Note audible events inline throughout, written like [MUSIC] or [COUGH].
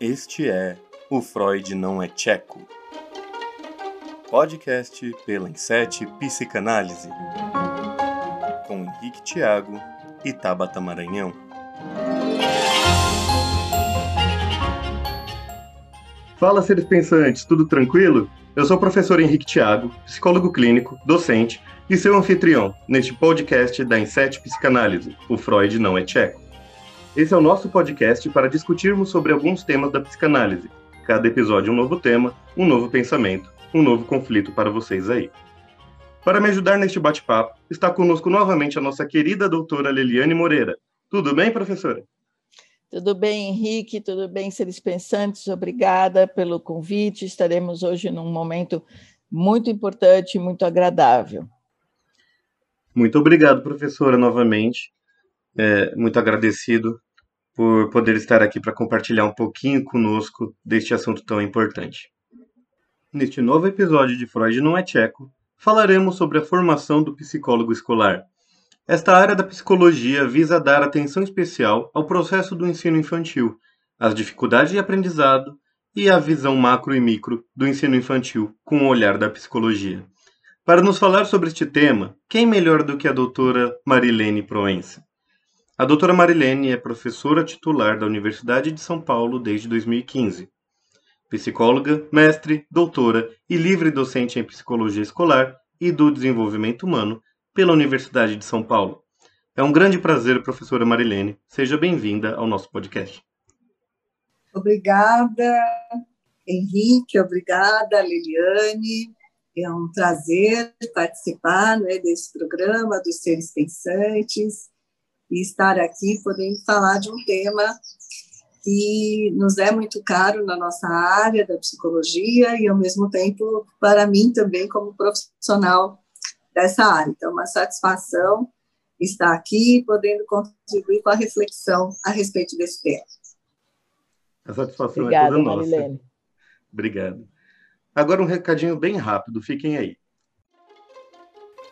Este é O Freud Não é Tcheco. Podcast pela Insete Psicanálise. Com Henrique Tiago e Tabata Maranhão. Fala, seres pensantes, tudo tranquilo? Eu sou o professor Henrique Tiago, psicólogo clínico, docente e seu anfitrião neste podcast da Insete Psicanálise. O Freud Não é Tcheco. Esse é o nosso podcast para discutirmos sobre alguns temas da psicanálise. Cada episódio um novo tema, um novo pensamento, um novo conflito para vocês aí. Para me ajudar neste bate-papo, está conosco novamente a nossa querida doutora Leliane Moreira. Tudo bem, professora? Tudo bem, Henrique? Tudo bem, seres pensantes? Obrigada pelo convite. Estaremos hoje num momento muito importante, muito agradável. Muito obrigado, professora, novamente. É, muito agradecido por poder estar aqui para compartilhar um pouquinho conosco deste assunto tão importante. Neste novo episódio de Freud não é tcheco, falaremos sobre a formação do psicólogo escolar. Esta área da psicologia visa dar atenção especial ao processo do ensino infantil, às dificuldades de aprendizado e à visão macro e micro do ensino infantil com o olhar da psicologia. Para nos falar sobre este tema, quem melhor do que a doutora Marilene Proença? A doutora Marilene é professora titular da Universidade de São Paulo desde 2015. Psicóloga, mestre, doutora e livre docente em psicologia escolar e do desenvolvimento humano pela Universidade de São Paulo. É um grande prazer, professora Marilene. Seja bem-vinda ao nosso podcast. Obrigada, Henrique. Obrigada, Liliane. É um prazer participar né, desse programa dos Seres Pensantes e estar aqui podendo falar de um tema que nos é muito caro na nossa área da psicologia e, ao mesmo tempo, para mim também, como profissional dessa área. Então, uma satisfação estar aqui podendo contribuir com a reflexão a respeito desse tema. A satisfação Obrigada, é toda nossa. Marilene. Obrigado. Agora um recadinho bem rápido, fiquem aí.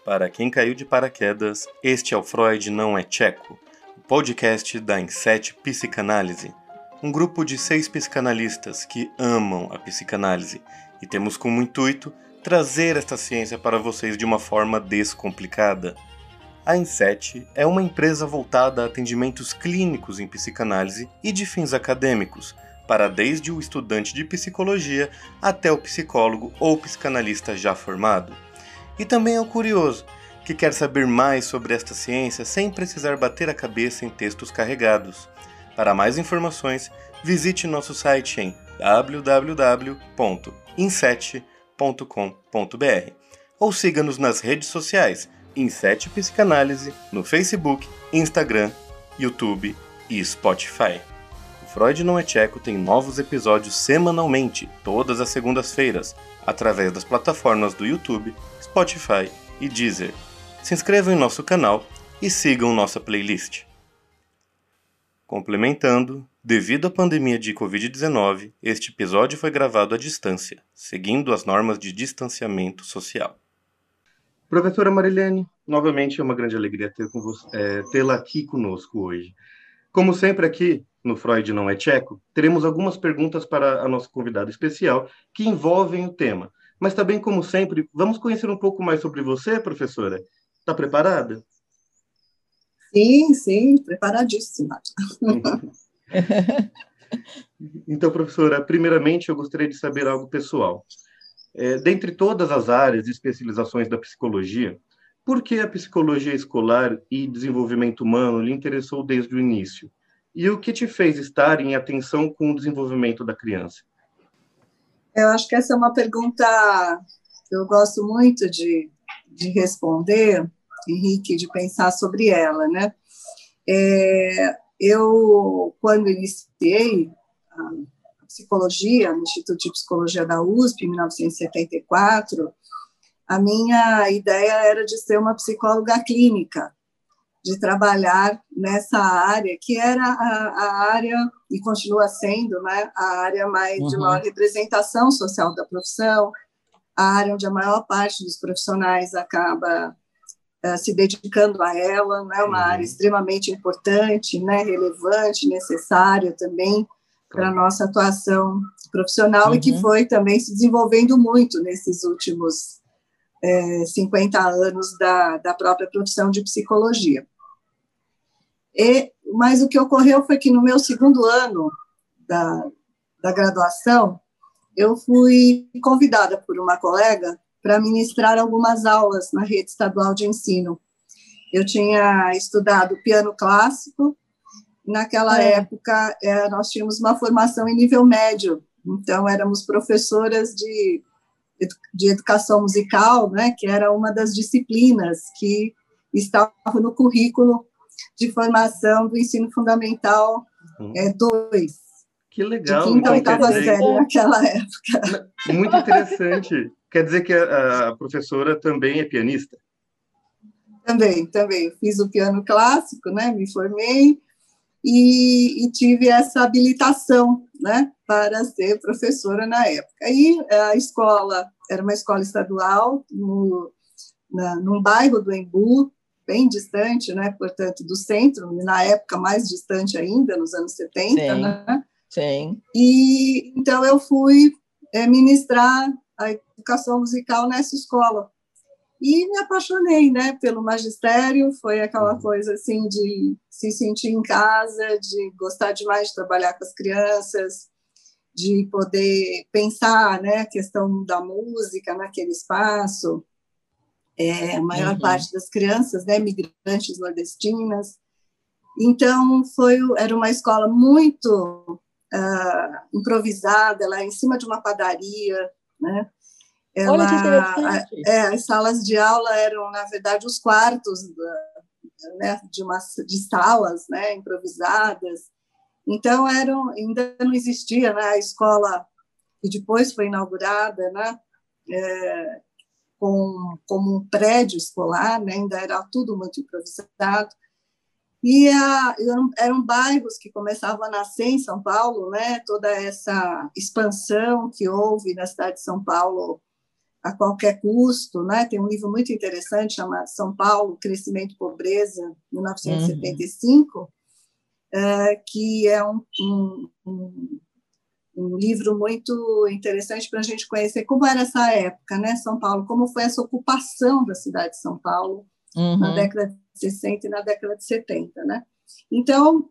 Para quem caiu de paraquedas, este é o Freud Não é Tcheco, o podcast da Inset Psicanálise, um grupo de seis psicanalistas que amam a psicanálise e temos como intuito trazer esta ciência para vocês de uma forma descomplicada. A Inset é uma empresa voltada a atendimentos clínicos em psicanálise e de fins acadêmicos, para desde o estudante de psicologia até o psicólogo ou psicanalista já formado e também ao curioso, que quer saber mais sobre esta ciência sem precisar bater a cabeça em textos carregados. Para mais informações, visite nosso site em www.inset.com.br ou siga-nos nas redes sociais Inset Psicanálise no Facebook, Instagram, YouTube e Spotify. O Freud Não é Tcheco tem novos episódios semanalmente, todas as segundas-feiras, através das plataformas do YouTube, Spotify e Deezer. Se inscrevam em nosso canal e sigam nossa playlist. Complementando, devido à pandemia de Covid-19, este episódio foi gravado à distância, seguindo as normas de distanciamento social. Professora Marilene, novamente é uma grande alegria é, tê-la aqui conosco hoje. Como sempre aqui no Freud Não é Tcheco, teremos algumas perguntas para a nossa convidada especial que envolvem o tema, mas também, como sempre, vamos conhecer um pouco mais sobre você, professora. Está preparada? Sim, sim, preparadíssima. [LAUGHS] então, professora, primeiramente eu gostaria de saber algo pessoal. É, dentre todas as áreas e especializações da psicologia, por que a psicologia escolar e desenvolvimento humano lhe interessou desde o início? E o que te fez estar em atenção com o desenvolvimento da criança? Eu acho que essa é uma pergunta que eu gosto muito de, de responder, Henrique, de pensar sobre ela, né? É, eu, quando iniciei a psicologia no Instituto de Psicologia da USP, em 1974, a minha ideia era de ser uma psicóloga clínica, de trabalhar nessa área, que era a, a área, e continua sendo, né, a área mais uhum. de maior representação social da profissão, a área onde a maior parte dos profissionais acaba uh, se dedicando a ela, né, uma uhum. área extremamente importante, né, relevante, necessária também para a nossa atuação profissional uhum. e que uhum. foi também se desenvolvendo muito nesses últimos é, 50 anos da, da própria profissão de psicologia. E, mas o que ocorreu foi que no meu segundo ano da, da graduação, eu fui convidada por uma colega para ministrar algumas aulas na rede estadual de ensino. Eu tinha estudado piano clássico, naquela é. época é, nós tínhamos uma formação em nível médio, então éramos professoras de, de educação musical, né, que era uma das disciplinas que estava no currículo de formação do ensino fundamental 2. Uhum. É, que legal. De quinta oitava série naquela época. Muito interessante. Quer dizer que a, a, professora também é pianista? Também, também. Fiz o piano clássico, né? Me formei e, e tive essa habilitação, né? Para ser professora na época. Aí a escola era uma escola estadual no, na, num bairro do Embu, bem distante, né? Portanto, do centro, na época mais distante ainda, nos anos 70, Sim. né? Sim. E então eu fui é, ministrar a educação musical nessa escola. E me apaixonei, né, pelo magistério, foi aquela uhum. coisa assim de se sentir em casa, de gostar demais de trabalhar com as crianças, de poder pensar, né, a questão da música naquele espaço. É, a maior uhum. parte das crianças, né, migrantes nordestinas. Então foi era uma escola muito uh, improvisada, lá em cima de uma padaria, né? Ela, Olha que interessante. É, as salas de aula eram, na verdade, os quartos da, né, de, uma, de salas né, improvisadas. Então, eram, ainda não existia né, a escola que depois foi inaugurada né, é, com, como um prédio escolar, né, ainda era tudo muito improvisado. E a, eram bairros que começavam a nascer em São Paulo, né? Toda essa expansão que houve na cidade de São Paulo a qualquer custo, né? Tem um livro muito interessante chamado São Paulo, Crescimento e Pobreza, 1975, uhum. é, que é um, um, um, um livro muito interessante para a gente conhecer como era essa época, né? São Paulo, como foi essa ocupação da cidade de São Paulo uhum. na década de 60 e na década de 70, né? Então,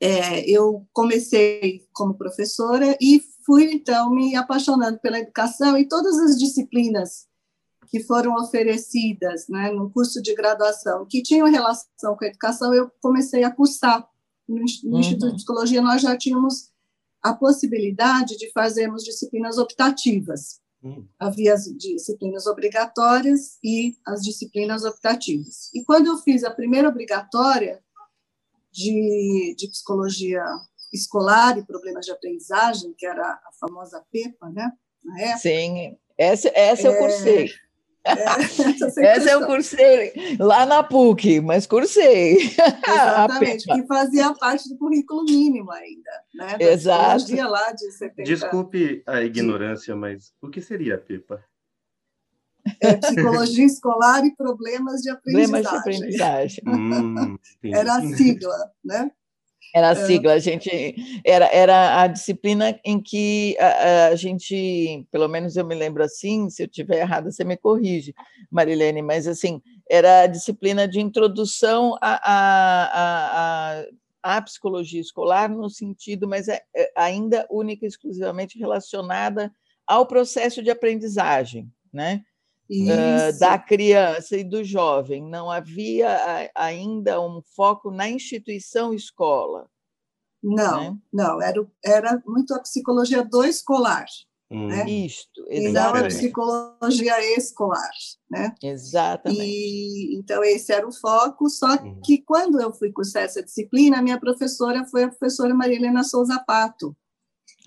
é, eu comecei como professora e fui, então, me apaixonando pela educação e todas as disciplinas que foram oferecidas né, no curso de graduação, que tinham relação com a educação, eu comecei a cursar. No, no uhum. Instituto de Psicologia, nós já tínhamos a possibilidade de fazermos disciplinas optativas. Uhum. Havia as disciplinas obrigatórias e as disciplinas optativas. E quando eu fiz a primeira obrigatória, de, de psicologia escolar e problemas de aprendizagem, que era a famosa PEPA, né? Na época. Sim, essa, essa é, eu cursei. É, [LAUGHS] essa eu cursei lá na PUC, mas cursei. [LAUGHS] Exatamente, que fazia parte do currículo mínimo ainda, né? Da Exato. Lá de 70. Desculpe a ignorância, mas o que seria a PEPA? É, psicologia escolar e problemas de aprendizagem. Problemas de aprendizagem. Hum, era a sigla, né? Era a é. sigla, a gente era, era a disciplina em que a, a, gente, pelo menos eu me lembro assim, se eu tiver errado, você me corrige, Marilene, mas assim, era a disciplina de introdução à, à, à, à psicologia escolar no sentido, mas é, é ainda única e exclusivamente relacionada ao processo de aprendizagem, né? Uh, da criança e do jovem. Não havia ainda um foco na instituição escola. Não, né? não, era, era muito a psicologia do escolar. Hum. Né? Isto, exatamente. E não a psicologia escolar, né? Exatamente. E, então, esse era o foco, só hum. que quando eu fui cursar essa disciplina, a minha professora foi a professora Maria Helena Souza Pato,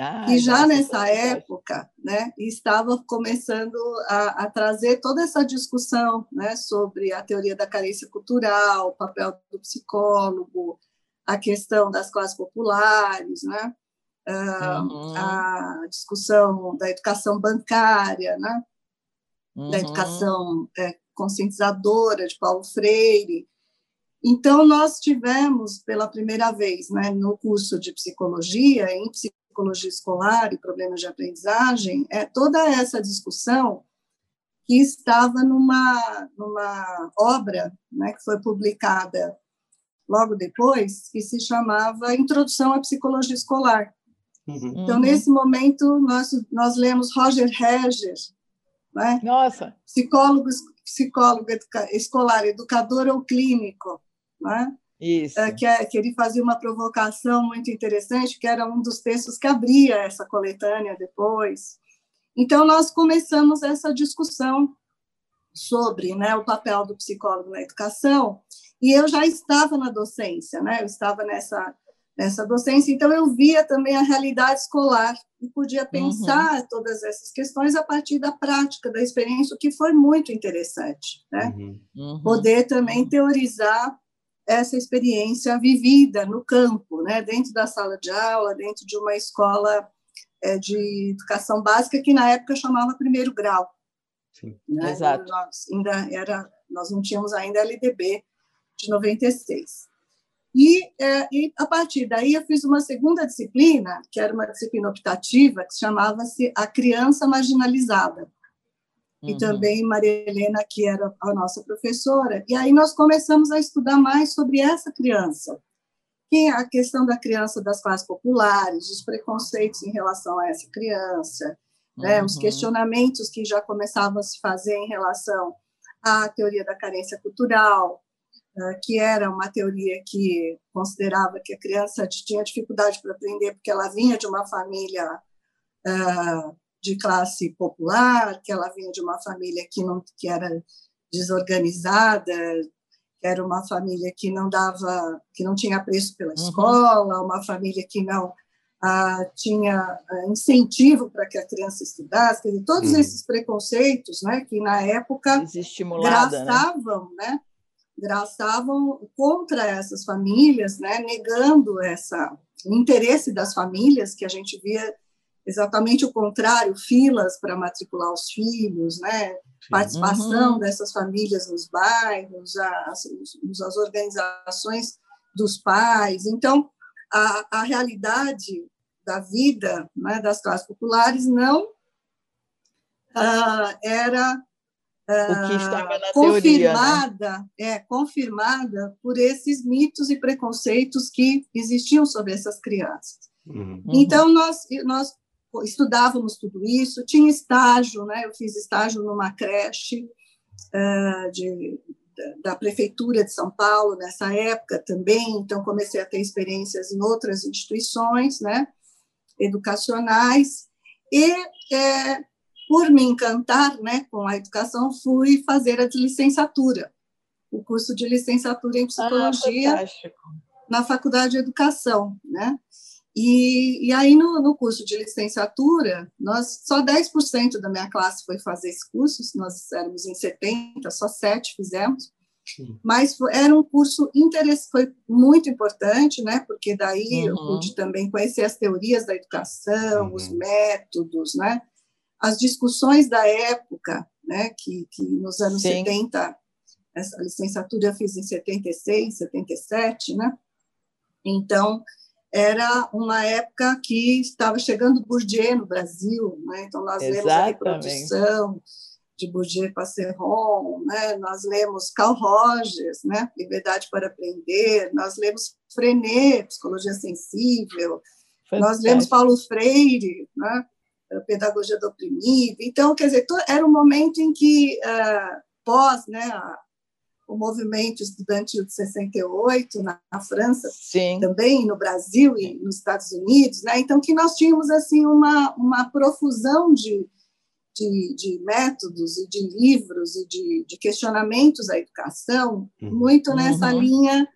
ah, e já nessa época, né, estava começando a, a, trazer toda essa discussão, né, sobre a teoria da carência cultural, o papel do psicólogo, a questão das classes populares, né, uhum. a discussão da educação bancária, né, uhum. da educação é, conscientizadora de Paulo Freire. Então, nós tivemos, pela primeira vez, né, no curso de psicologia, em psicologia escolar e problemas de aprendizagem, é toda essa discussão que estava numa, numa obra né, que foi publicada logo depois, que se chamava Introdução à Psicologia Escolar. Uhum. Então, uhum. nesse momento, nós, nós lemos Roger Reger, né? Nossa! Psicólogo, psicólogo educa, escolar, educador ou clínico, né? Isso. É, que, é, que ele fazia uma provocação muito interessante, que era um dos textos que abria essa coletânea depois. Então, nós começamos essa discussão sobre né, o papel do psicólogo na educação, e eu já estava na docência, né? eu estava nessa, nessa docência, então eu via também a realidade escolar e podia uhum. pensar uhum. todas essas questões a partir da prática, da experiência, o que foi muito interessante. Né? Uhum. Uhum. Poder também teorizar essa experiência vivida no campo, né? dentro da sala de aula, dentro de uma escola é, de educação básica que na época chamava primeiro grau. Sim. Né? Exato. Nós, ainda era, nós não tínhamos ainda LDB de 96. E, é, e a partir daí eu fiz uma segunda disciplina, que era uma disciplina optativa, que chamava-se A Criança Marginalizada. Uhum. E também Maria Helena, que era a nossa professora. E aí nós começamos a estudar mais sobre essa criança, que é a questão da criança das classes populares, os preconceitos em relação a essa criança, né, os uhum. questionamentos que já começavam a se fazer em relação à teoria da carência cultural, uh, que era uma teoria que considerava que a criança tinha dificuldade para aprender porque ela vinha de uma família uh, de classe popular, que ela vinha de uma família que não que era desorganizada, que era uma família que não dava, que não tinha preço pela uhum. escola, uma família que não ah, tinha ah, incentivo para que a criança estudasse, dizer, todos uhum. esses preconceitos, né, que na época graçavam, né? né? graçavam contra essas famílias, né, negando essa o interesse das famílias, que a gente via exatamente o contrário, filas para matricular os filhos, né, participação uhum. dessas famílias nos bairros, as, as organizações dos pais. Então, a, a realidade da vida né, das classes populares não uh, era uh, confirmada, teoria, né? é, confirmada por esses mitos e preconceitos que existiam sobre essas crianças. Uhum. Então, nós, nós estudávamos tudo isso, tinha estágio, né? eu fiz estágio numa creche uh, de da prefeitura de São Paulo nessa época também, então comecei a ter experiências em outras instituições, né, educacionais e é, por me encantar, né, com a educação, fui fazer a de licenciatura, o curso de licenciatura em psicologia ah, na Faculdade de Educação, né? E, e aí, no, no, curso de licenciatura, nós só 10% da minha classe foi fazer esse curso, nós éramos em 70, só sete fizemos. Sim. Mas era um curso interessante, foi muito importante, né? Porque daí uhum. eu pude também conhecer as teorias da educação, uhum. os métodos, né? As discussões da época, né? Que, que nos anos Sim. 70, essa licenciatura eu fiz em 76, 77, né? Então, era uma época que estava chegando Bourdieu no Brasil, né? então nós Exatamente. lemos a reprodução de Bourdieu Passeron, né? nós lemos Carl Rogers, né? Liberdade para Aprender, nós lemos Frenet, Psicologia Sensível, Fantástico. nós lemos Paulo Freire, né? Pedagogia do Oprimido. Então, quer dizer, era um momento em que, uh, pós né, o movimento estudantil de 68 na, na França, Sim. também no Brasil e nos Estados Unidos, né? Então que nós tínhamos assim uma uma profusão de, de, de métodos e de livros e de, de questionamentos à educação, uhum. muito nessa uhum. linha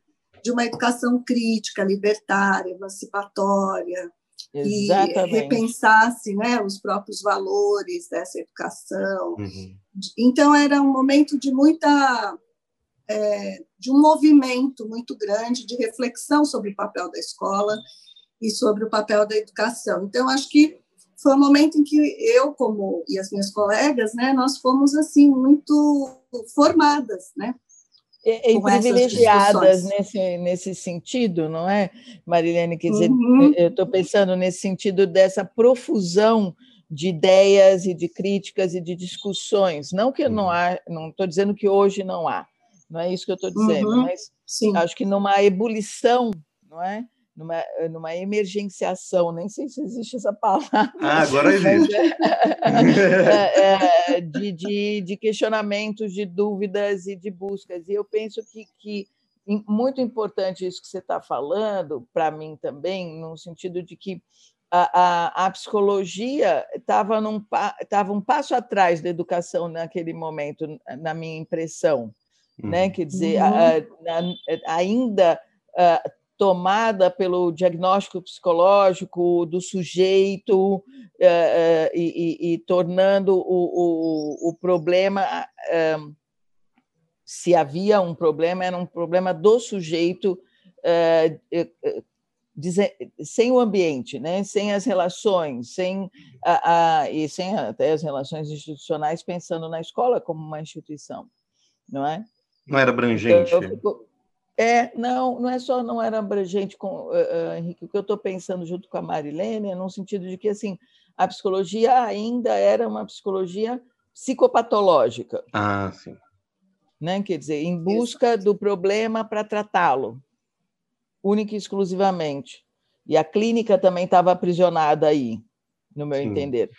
de uma educação crítica, libertária, emancipatória, Exatamente. e repensasse né, os próprios valores dessa educação. Uhum. Então, era um momento de muita é, de um movimento muito grande de reflexão sobre o papel da escola e sobre o papel da educação. Então, acho que foi um momento em que eu, como e as minhas colegas, né, nós fomos assim muito formadas, né, e, e privilegiadas nesse, nesse sentido, não é, Marilene? Quer dizer, uhum. eu estou pensando nesse sentido dessa profusão de ideias e de críticas e de discussões. Não que não há, não estou dizendo que hoje não há, não é isso que eu estou dizendo, uhum. mas Sim. acho que numa ebulição, não é? numa, numa emergenciação, nem sei se existe essa palavra. Ah, agora existe. É, [LAUGHS] é, é, de, de, de, questionamentos, de dúvidas e de buscas. E eu penso que, que muito importante isso que você está falando, para mim também, no sentido de que a, a, a psicologia estava um passo atrás da educação naquele momento, na minha impressão. Uhum. Né? Quer dizer, uhum. a, a, ainda tomada pelo diagnóstico psicológico do sujeito eh, eh, e, e, e tornando o, o, o problema, eh, se havia um problema, era um problema do sujeito sem o ambiente, né? sem as relações, sem a, a, e sem até as relações institucionais, pensando na escola como uma instituição, não é? Não era abrangente. Fico, é, não, não é só não era abrangente com uh, Henrique, o que eu estou pensando junto com a Marilene é no sentido de que assim a psicologia ainda era uma psicologia psicopatológica. Ah, sim. Né? Quer dizer, em busca do problema para tratá-lo, única e exclusivamente. E a clínica também estava aprisionada aí, no meu sim. entender.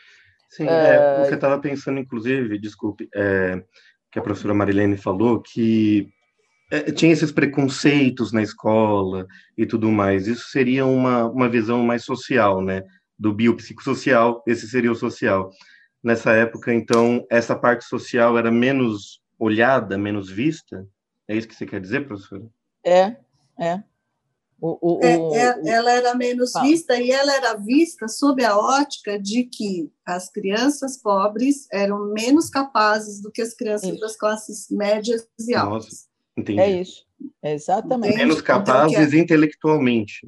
Sim, é, o que eu estava pensando, inclusive, desculpe, é, que a professora Marilene falou, que é, tinha esses preconceitos na escola e tudo mais. Isso seria uma, uma visão mais social, né? Do biopsicossocial, esse seria o social. Nessa época, então, essa parte social era menos olhada, menos vista? É isso que você quer dizer, professora? É, é. O, o, é, é ela era menos fala. vista e ela era vista sob a ótica de que as crianças pobres eram menos capazes do que as crianças isso. das classes médias e altas. Nossa. Entendi. É isso. Exatamente. Menos então, capazes então, intelectualmente.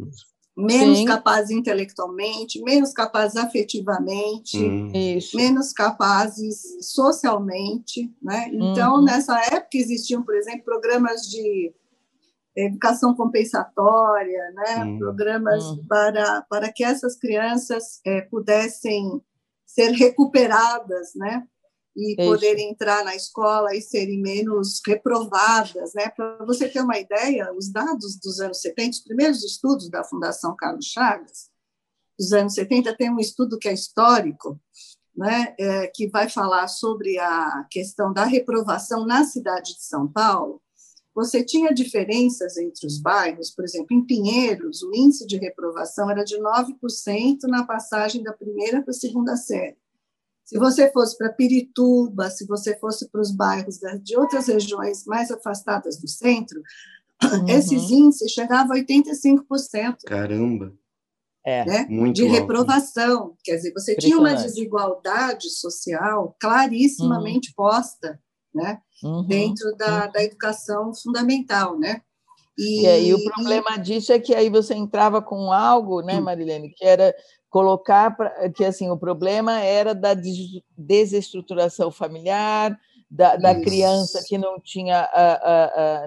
Menos Sim. capazes intelectualmente, menos capazes afetivamente, hum. menos capazes socialmente. Né? Então, uhum. nessa época existiam, por exemplo, programas de educação compensatória, né? Programas hum. para, para que essas crianças é, pudessem ser recuperadas, né? e Isso. poderem entrar na escola e serem menos reprovadas. Né? Para você ter uma ideia, os dados dos anos 70, os primeiros estudos da Fundação Carlos Chagas, dos anos 70, tem um estudo que é histórico, né, é, que vai falar sobre a questão da reprovação na cidade de São Paulo. Você tinha diferenças entre os bairros, por exemplo, em Pinheiros, o índice de reprovação era de 9% na passagem da primeira para a segunda série. Se você fosse para Pirituba, se você fosse para os bairros de outras regiões mais afastadas do centro, uhum. esses índices chegavam a 85%. Caramba! É, né? Muito de alto. reprovação. Quer dizer, você tinha uma desigualdade social clarissimamente uhum. posta né? Uhum. dentro da, uhum. da educação fundamental. Né? E, e aí o problema disso é que aí você entrava com algo, né. Marilene, que era colocar pra, que assim o problema era da desestruturação familiar, da, da criança que não tinha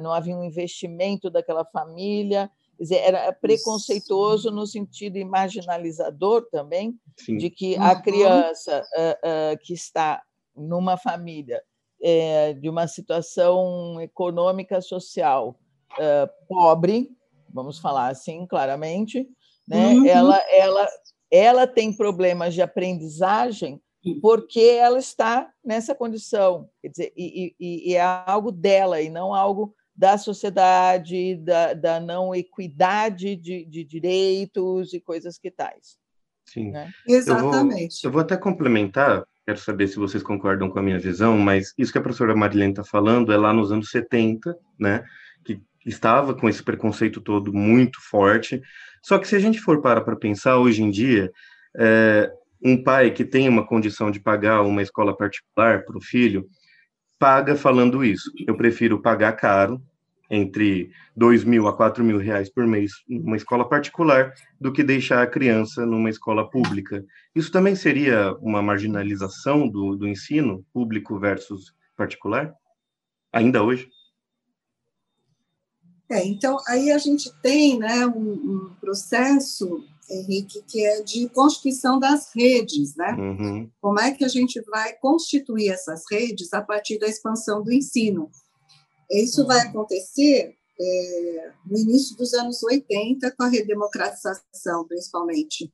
não havia um investimento daquela família, Quer dizer, era preconceituoso no sentido imaginalizador também, Sim. de que a uhum. criança uh, uh, que está numa família é, de uma situação econômica social uh, pobre, vamos falar assim claramente, né? Uhum. ela, ela ela tem problemas de aprendizagem porque ela está nessa condição, quer dizer, e, e, e é algo dela e não algo da sociedade, da, da não equidade de, de, direitos e coisas que tais. Sim, né? exatamente. Eu vou, eu vou até complementar, quero saber se vocês concordam com a minha visão, mas isso que a professora Marilene está falando é lá nos anos 70, né? Que estava com esse preconceito todo muito forte. Só que se a gente for para para pensar hoje em dia, é, um pai que tem uma condição de pagar uma escola particular para o filho, paga falando isso. Eu prefiro pagar caro, entre dois mil a quatro mil reais por mês numa escola particular, do que deixar a criança numa escola pública. Isso também seria uma marginalização do, do ensino público versus particular? Ainda hoje? É, então, aí a gente tem né, um, um processo, Henrique, que é de constituição das redes, né? Uhum. Como é que a gente vai constituir essas redes a partir da expansão do ensino? Isso uhum. vai acontecer é, no início dos anos 80, com a redemocratização, principalmente,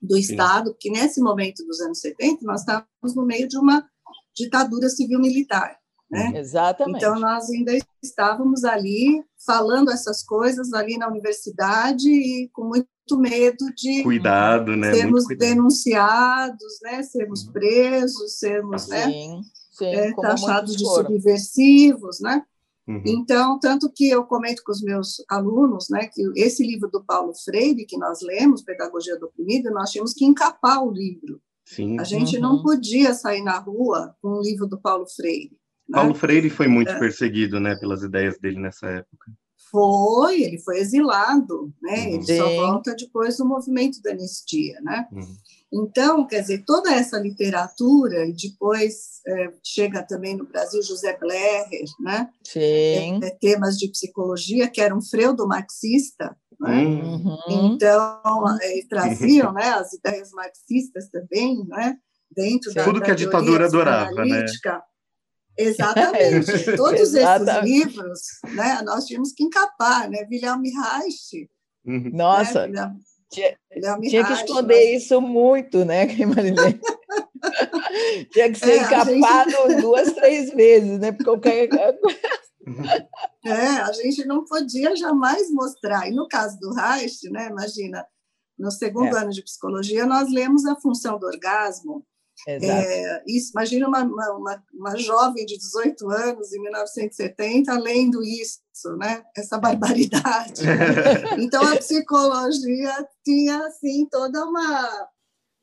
do Estado, porque nesse momento dos anos 70, nós estávamos no meio de uma ditadura civil-militar. Né? Exatamente. Então, nós ainda estávamos ali falando essas coisas ali na universidade e com muito medo de cuidado, né? sermos cuidado. denunciados, né? sermos uhum. presos, sermos né? sim, sim, é, taxados de subversivos, né? Uhum. Então, tanto que eu comento com os meus alunos, né, que esse livro do Paulo Freire, que nós lemos, Pedagogia do Oprimido, nós tínhamos que encapar o livro. Sim. A gente uhum. não podia sair na rua com um livro do Paulo Freire. Né? Paulo Freire foi muito é. perseguido, né, pelas ideias dele nessa época. Foi, ele foi exilado, né? Uhum. Ele só volta depois do movimento da anistia, né? Uhum. Então, quer dizer, toda essa literatura, e depois é, chega também no Brasil José Blecher, né? Sim. É, é, temas de psicologia, que era um freudo-marxista, né? Uhum. Então, é, traziam né, as ideias marxistas também, né? Dentro da Tudo que a ditadura adorava, né? Exatamente. [LAUGHS] Todos esses livros, né, nós tínhamos que encapar, né? Wilhelm Reich. Uhum. Nossa, né? Tinha, tinha que esconder mas... isso muito, né, [LAUGHS] Marilene? [LAUGHS] tinha que ser é, encapado gente... [LAUGHS] duas, três vezes, né? Porque qualquer... é, a gente não podia jamais mostrar. E no caso do Reich, né, imagina, no segundo é. ano de psicologia, nós lemos a função do orgasmo, é, isso, imagina uma, uma, uma, jovem de 18 anos, em 1970, lendo isso, né? essa barbaridade. [LAUGHS] então, a psicologia tinha assim, toda uma,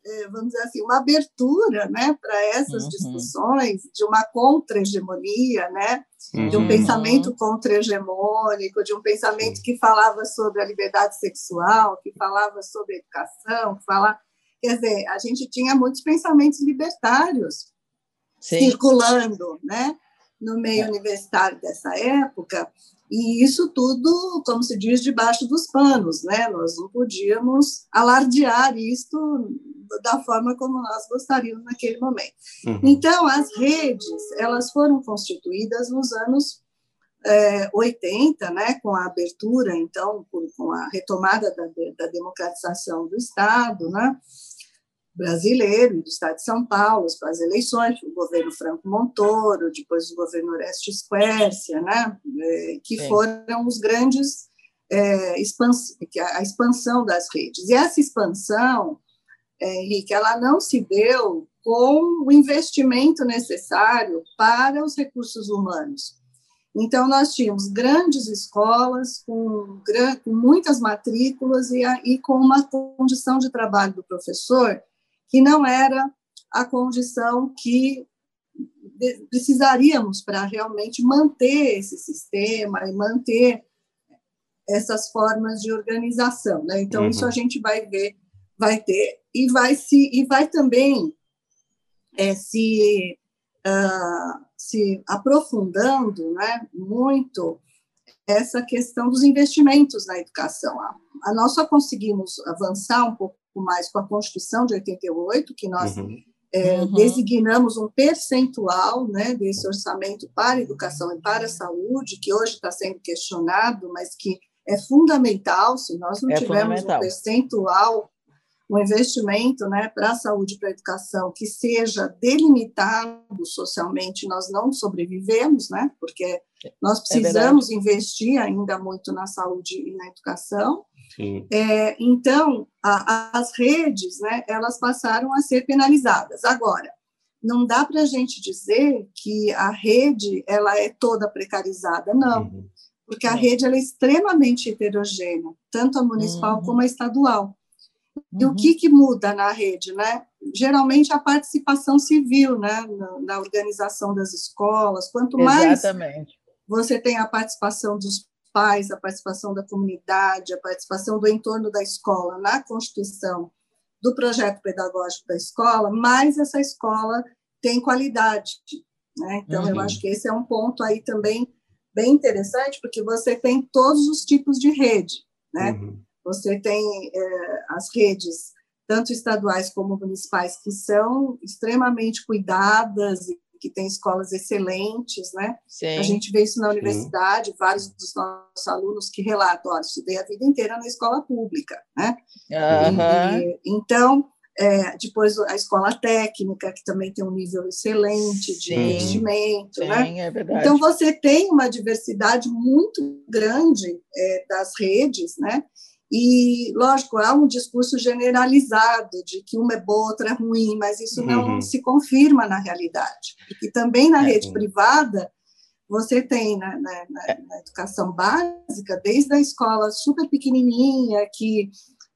é, vamos dizer assim, uma abertura né? para essas uhum. discussões de uma contra-hegemonia, né? De um uhum. pensamento contra-hegemônico, de um pensamento que falava sobre a liberdade sexual, que falava sobre a educação, que falava Quer dizer, a gente tinha muitos pensamentos libertários Sim. circulando né, no meio é. universitário dessa época, e isso tudo, como se diz, debaixo dos panos, né? Nós não podíamos alardear isto da forma como nós gostaríamos naquele momento. Uhum. Então, as redes, elas foram constituídas nos anos é, 80, né, com a abertura, então, com a retomada da, da democratização do Estado, né, brasileiro do Estado de São Paulo para as eleições, o governo Franco Montoro, depois o governo Orestes Quércia, né, é, que Sim. foram os grandes é, expans a expansão das redes. E essa expansão, é, Henrique, ela não se deu com o investimento necessário para os recursos humanos. Então, nós tínhamos grandes escolas com, com muitas matrículas e, e com uma condição de trabalho do professor que não era a condição que precisaríamos para realmente manter esse sistema e manter essas formas de organização, né? Então uhum. isso a gente vai ver, vai ter e vai se e vai também é, se uh, se aprofundando, né? Muito essa questão dos investimentos na educação. A, a nós só conseguimos avançar um pouco mais com a Constituição de 88, que nós uhum. É, uhum. designamos um percentual né, desse orçamento para a educação e para a saúde, que hoje está sendo questionado, mas que é fundamental, se nós não é tivermos um percentual, um investimento né, para a saúde e para a educação que seja delimitado socialmente, nós não sobrevivemos, né, porque nós é precisamos é investir ainda muito na saúde e na educação, é, então, a, as redes, né, elas passaram a ser penalizadas. Agora, não dá para a gente dizer que a rede ela é toda precarizada, não, uhum. porque a rede ela é extremamente heterogênea, tanto a municipal uhum. como a estadual. E uhum. o que, que muda na rede, né? Geralmente a participação civil, né, na, na organização das escolas. Quanto mais Exatamente. você tem a participação dos pais, a participação da comunidade, a participação do entorno da escola na constituição do projeto pedagógico da escola, mais essa escola tem qualidade. Né? Então, uhum. eu acho que esse é um ponto aí também bem interessante, porque você tem todos os tipos de rede, né? Uhum. Você tem é, as redes, tanto estaduais como municipais, que são extremamente cuidadas e que têm escolas excelentes, né? Sim. A gente vê isso na universidade, Sim. vários dos nossos alunos que relatam, olha, estudei a vida inteira na escola pública, né? Uhum. E, então, é, depois a escola técnica, que também tem um nível excelente de Sim. investimento. Sim, né? É então, você tem uma diversidade muito grande é, das redes, né? E, lógico, há um discurso generalizado de que uma é boa, outra é ruim, mas isso não uhum. se confirma na realidade. Porque também na é, rede sim. privada, você tem na, na, na, na, educação básica, desde a escola super pequenininha, que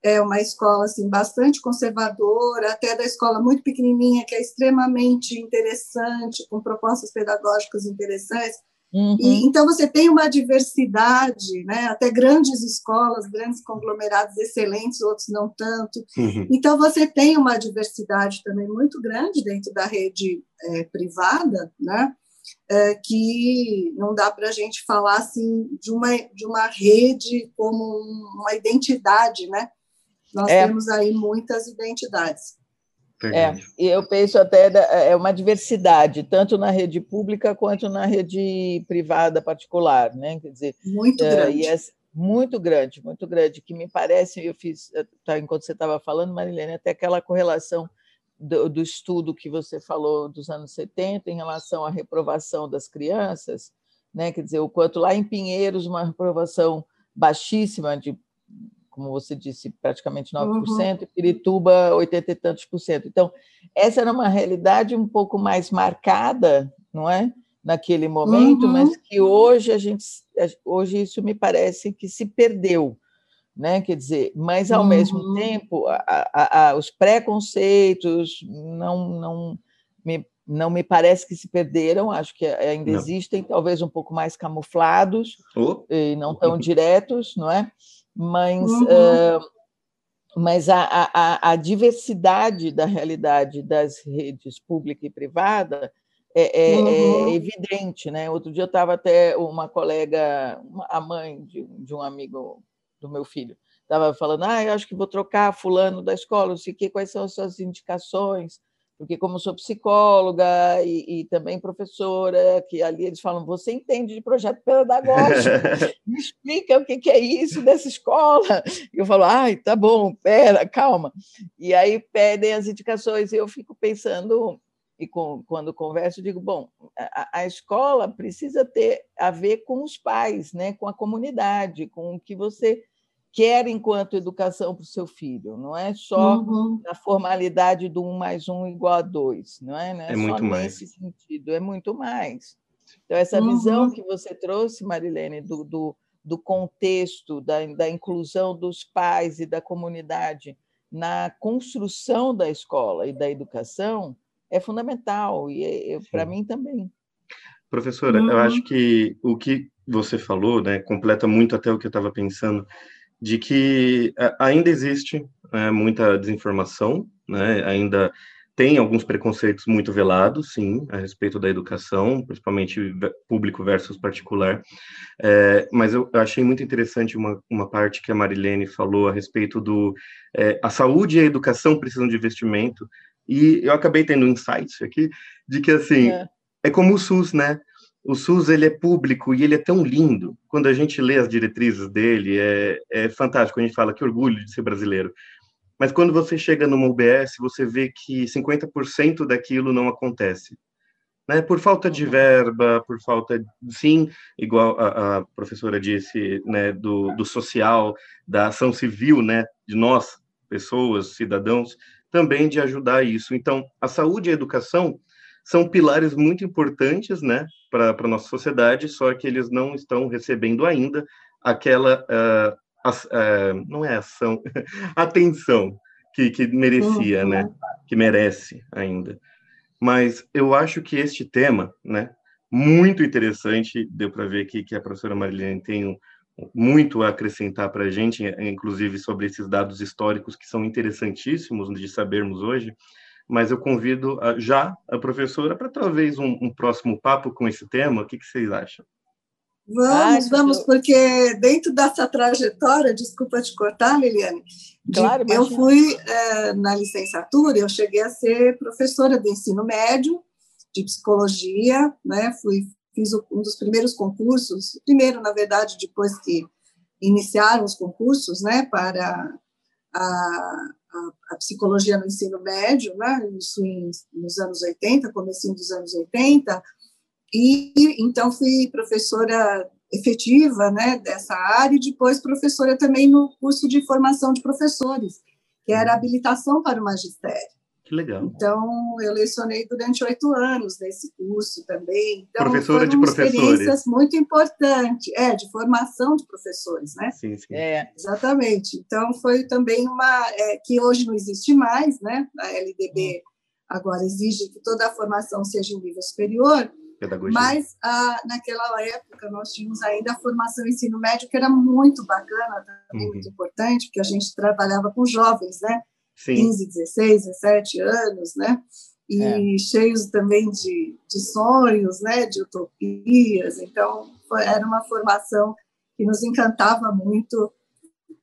é uma escola assim bastante conservadora, até da escola muito pequenininha que é extremamente interessante, com propostas pedagógicas interessantes. Uhum. E, então você tem uma diversidade, né? Até grandes escolas, grandes conglomerados excelentes, outros não tanto. Uhum. Então você tem uma diversidade também muito grande dentro da rede é, privada, né? É, que não dá para a gente falar assim de uma de uma rede como uma identidade, né? Nós é. temos aí muitas identidades. É, e eu penso até é uma diversidade, tanto na rede pública quanto na rede privada particular, né? Quer dizer, muito é, grande. É muito grande, muito grande, que me parece, eu fiz, tá, enquanto você estava falando, Marilene, até aquela correlação do, do, estudo que você falou dos anos 70 em relação à reprovação das crianças, né? Quer dizer, o quanto lá em Pinheiros uma reprovação baixíssima de como você disse, praticamente 9%, uhum. e Pirituba, 80 e tantos por cento. Então, essa era uma realidade um pouco mais marcada, não é? Naquele momento, uhum. mas que hoje a gente, hoje isso me parece que se perdeu, né? Quer dizer, mas ao uhum. mesmo tempo, a, a, a, os preconceitos não, não me não me parece que se perderam, acho que ainda não. existem, talvez um pouco mais camuflados oh. e não tão diretos, não é? Mas, uhum. uh, mas a, a, a, diversidade da realidade das redes pública e privada é, é, é uhum. é evidente. Né? Outro dia eu estava até uma colega, a mãe de, de um amigo do meu filho, estava falando, ah, eu acho que vou trocar fulano da escola, não sei o quê, quais são as suas indicações, porque como sou psicóloga e, e, também professora, que ali eles falam, você entende de projeto pedagógico, [LAUGHS] me explica o que, que é isso dessa escola. E eu falo, ai, tá bom, pera, calma. E aí pedem as indicações e eu fico pensando, e com, quando converso, digo, bom, a, a, escola precisa ter a ver com os pais, né, com a comunidade, com o que você quer enquanto educação para o seu filho, não é só uhum. na formalidade do um mais um igual a dois, não é? Não é, é muito mais. nesse sentido, é muito mais. Então, essa uhum. visão que você trouxe, Marilene, do, do, do contexto, da, da inclusão dos pais e da comunidade na construção da escola e da educação, é fundamental, e é, é para mim também. Professora, uhum. eu acho que o que você falou, né, completa muito até o que eu estava pensando, de que é, ainda existe é, muita desinformação, né? ainda tem alguns preconceitos muito velados, sim, a respeito da educação, principalmente público versus particular. É, mas eu achei muito interessante uma, uma parte que a Marilene falou a respeito do é, a saúde e a educação precisam de investimento. E eu acabei tendo um insight aqui de que assim é, é como o SUS, né? O SUS ele é público e ele é tão lindo. Quando a gente lê as diretrizes dele, é, é fantástico. A gente fala que orgulho de ser brasileiro. Mas quando você chega numa UBS, você vê que 50% daquilo não acontece. Né? Por falta de verba, por falta, sim, igual a, a professora disse, né, do, do social, da ação civil, né, de nós, pessoas, cidadãos, também de ajudar isso. Então, a saúde e a educação são pilares muito importantes, né, para a nossa sociedade, só que eles não estão recebendo ainda aquela, uh, uh, não é ação, [LAUGHS] atenção que, que merecia, uhum. né, que merece ainda. Mas eu acho que este tema, né, muito interessante, deu para ver aqui que a professora Marilene tem um, muito a acrescentar para a gente, inclusive sobre esses dados históricos que são interessantíssimos de sabermos hoje, mas eu convido a, já a professora para talvez um, um, próximo papo com esse tema. O que, que vocês acham? Vamos, vamos, porque dentro dessa trajetória, desculpa te cortar, Liliane, de, claro, eu fui é, na licenciatura, eu cheguei a ser professora do ensino médio de psicologia, né? Fui fiz um dos primeiros concursos, primeiro, na verdade, depois que iniciaram os concursos, né, para a, a, a psicologia no ensino médio, né, isso em, nos anos 80, comecinho dos anos 80, e então fui professora efetiva, né, dessa área, e depois professora também no curso de formação de professores, que era habilitação para o magistério. Que legal. Então, eu lecionei durante oito anos nesse curso também. Então, Professora de professores. experiências muito importantes, é, de formação de professores, né? Sim, sim. É. Exatamente. Então, foi também uma, é, que hoje não existe mais, né? A LDB agora exige que toda a formação seja em nível superior, Pedagogia. Mas ah, naquela época nós tínhamos ainda a formação ensino médio, que era muito bacana, também uhum. muito importante, porque a gente trabalhava com jovens, né? Sim. 15, 16, 17 anos, né? E é. cheios também de, de sonhos, né? De utopias. Então, foi, era uma formação que nos encantava muito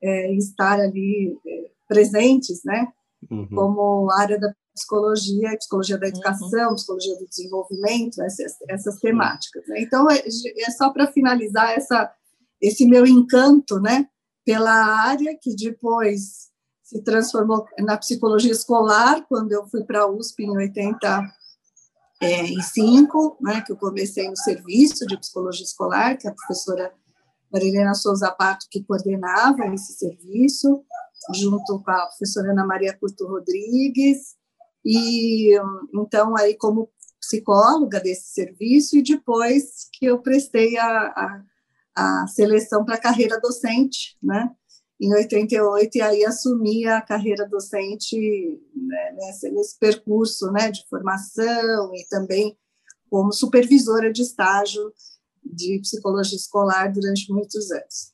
é, estar ali é, presentes, né? Uhum. Como área da psicologia, psicologia da educação, uhum. psicologia do desenvolvimento, essas, essas temáticas. Né? Então, é, é só para finalizar essa, esse meu encanto, né? Pela área que depois se transformou na psicologia escolar, quando eu fui para a USP em 85, né, que eu comecei no serviço de psicologia escolar, que a professora Marilena Souza Pato que coordenava esse serviço, junto com a professora Ana Maria Curto Rodrigues, e então aí como psicóloga desse serviço, e depois que eu prestei a, a, a seleção para a carreira docente, né, em 88 e aí assumi a carreira docente né, nesse, nesse, percurso né, de formação e também como supervisora de estágio de psicologia escolar durante muitos anos.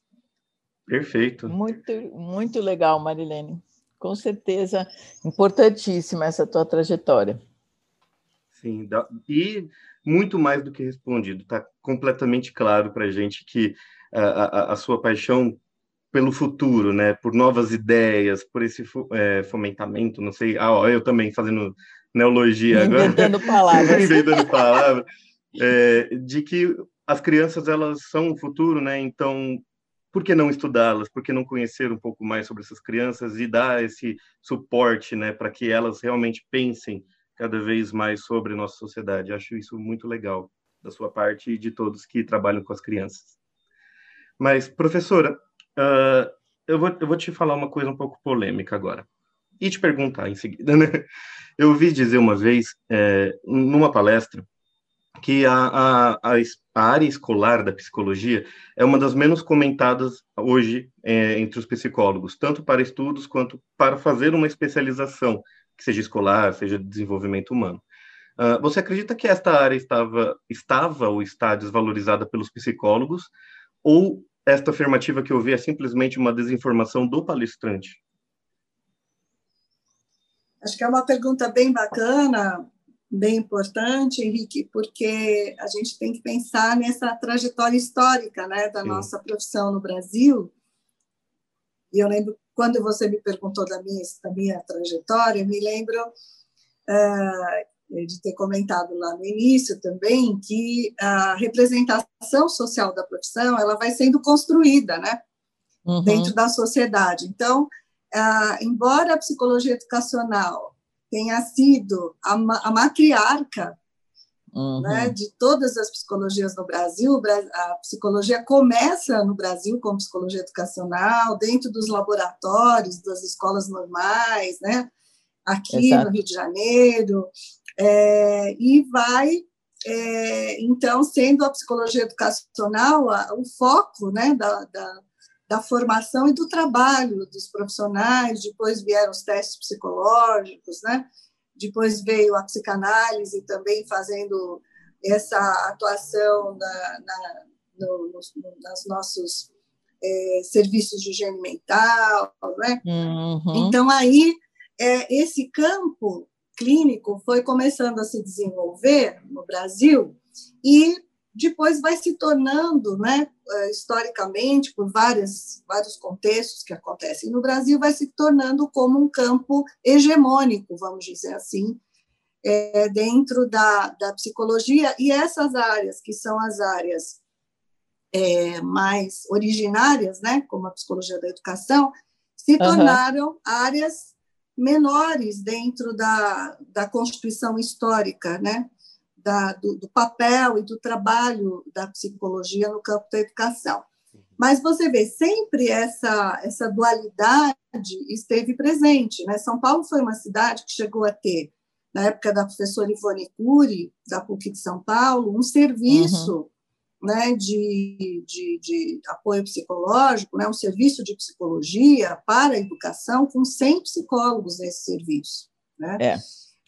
Perfeito. Muito, muito legal, Marilene. Com certeza, importantíssima essa tua trajetória. Sim, e muito mais do que respondido. Está completamente claro para a gente que a, a, a sua paixão pelo futuro, né? Por novas ideias, por esse é, fomentamento, não sei. Ah, ó, eu também fazendo neologia agora. Inventando [LAUGHS] palavras. Inventando palavras. É, de que as crianças elas são o futuro, né? Então, por que não estudá-las? Por que não conhecer um pouco mais sobre essas crianças e dar esse suporte, né, para que elas realmente pensem cada vez mais sobre nossa sociedade? Acho isso muito legal da sua parte e de todos que trabalham com as crianças. Mas, professora, Uh, eu, vou, eu vou te falar uma coisa um pouco polêmica agora. E te perguntar em seguida, né? [LAUGHS] Eu ouvi dizer uma vez, é, numa palestra, que a, a, a, área escolar da psicologia é uma das menos comentadas hoje é, entre os psicólogos, tanto para estudos quanto para fazer uma especialização, que seja escolar, seja de desenvolvimento humano. Uh, você acredita que esta área estava, estava ou está desvalorizada pelos psicólogos, ou esta afirmativa que eu vi é simplesmente uma desinformação do palestrante? Acho que é uma pergunta bem bacana, bem importante, Henrique, porque a gente tem que pensar nessa trajetória histórica né, da Sim. nossa profissão no Brasil. E eu lembro, quando você me perguntou da minha, da minha trajetória, eu me lembro uh, de ter comentado lá no início também que a representação social da profissão ela vai sendo construída, né, uhum. dentro da sociedade. Então, embora a psicologia educacional tenha sido a, a matriarca uhum. né, de todas as psicologias no Brasil, a psicologia começa no Brasil como psicologia educacional, dentro dos laboratórios, das escolas normais, né, aqui Exato. no Rio de Janeiro, é, e vai, é, então, sendo a psicologia educacional a, o foco né, da, da, da, formação e do trabalho dos profissionais, depois vieram os testes psicológicos, né? depois veio a psicanálise também fazendo essa atuação na, na, no, nos, nos nossos é, serviços de higiene mental, né? Uhum. Então aí é, esse campo clínico foi começando a se desenvolver no Brasil e depois vai se tornando, né, eh, historicamente, por várias, vários contextos que acontecem no Brasil, vai se tornando como um campo hegemônico, vamos dizer assim, é, dentro da, da psicologia, e essas áreas, que são as áreas é, mais originárias, né, como a psicologia da educação, se uhum. tornaram áreas menores dentro da, da constituição histórica, né, da, do, do, papel e do trabalho da psicologia no campo da educação. Mas você vê, sempre essa, essa dualidade esteve presente. Né? São Paulo foi uma cidade que chegou a ter, na época da professora Ivone Cury, da PUC de São Paulo, um serviço uhum né, de, de, de, apoio psicológico, né, um serviço de psicologia para a educação com 100 psicólogos nesse serviço. Né? É,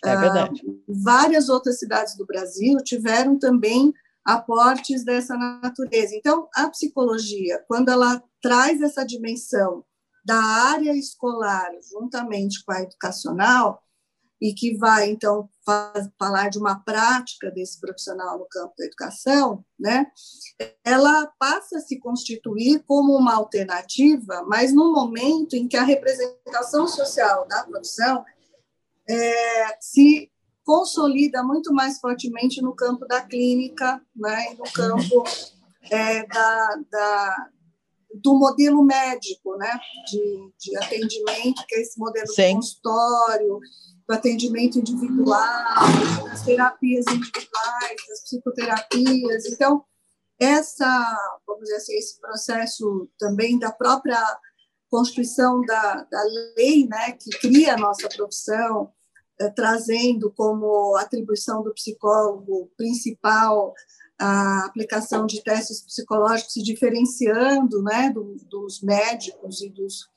é verdade. Ah, várias outras cidades do Brasil tiveram também aportes dessa natureza. Então, a psicologia, quando ela traz essa dimensão da área escolar juntamente com a educacional, e que vai, então, falar de uma prática desse profissional no campo da educação, né, ela passa a se constituir como uma alternativa, mas no momento em que a representação social da profissão é, se consolida muito mais fortemente no campo da clínica, né, no campo é, da, da, do modelo médico, né, de, de atendimento, que é esse modelo Sim. de consultório, do atendimento individual, das terapias individuais, das psicoterapias. Então, essa, vamos dizer assim, esse processo também da própria constituição da, da lei, né, que cria a nossa profissão, eh, trazendo como atribuição do psicólogo principal a aplicação de testes psicológicos se diferenciando, né, do, dos médicos e dos,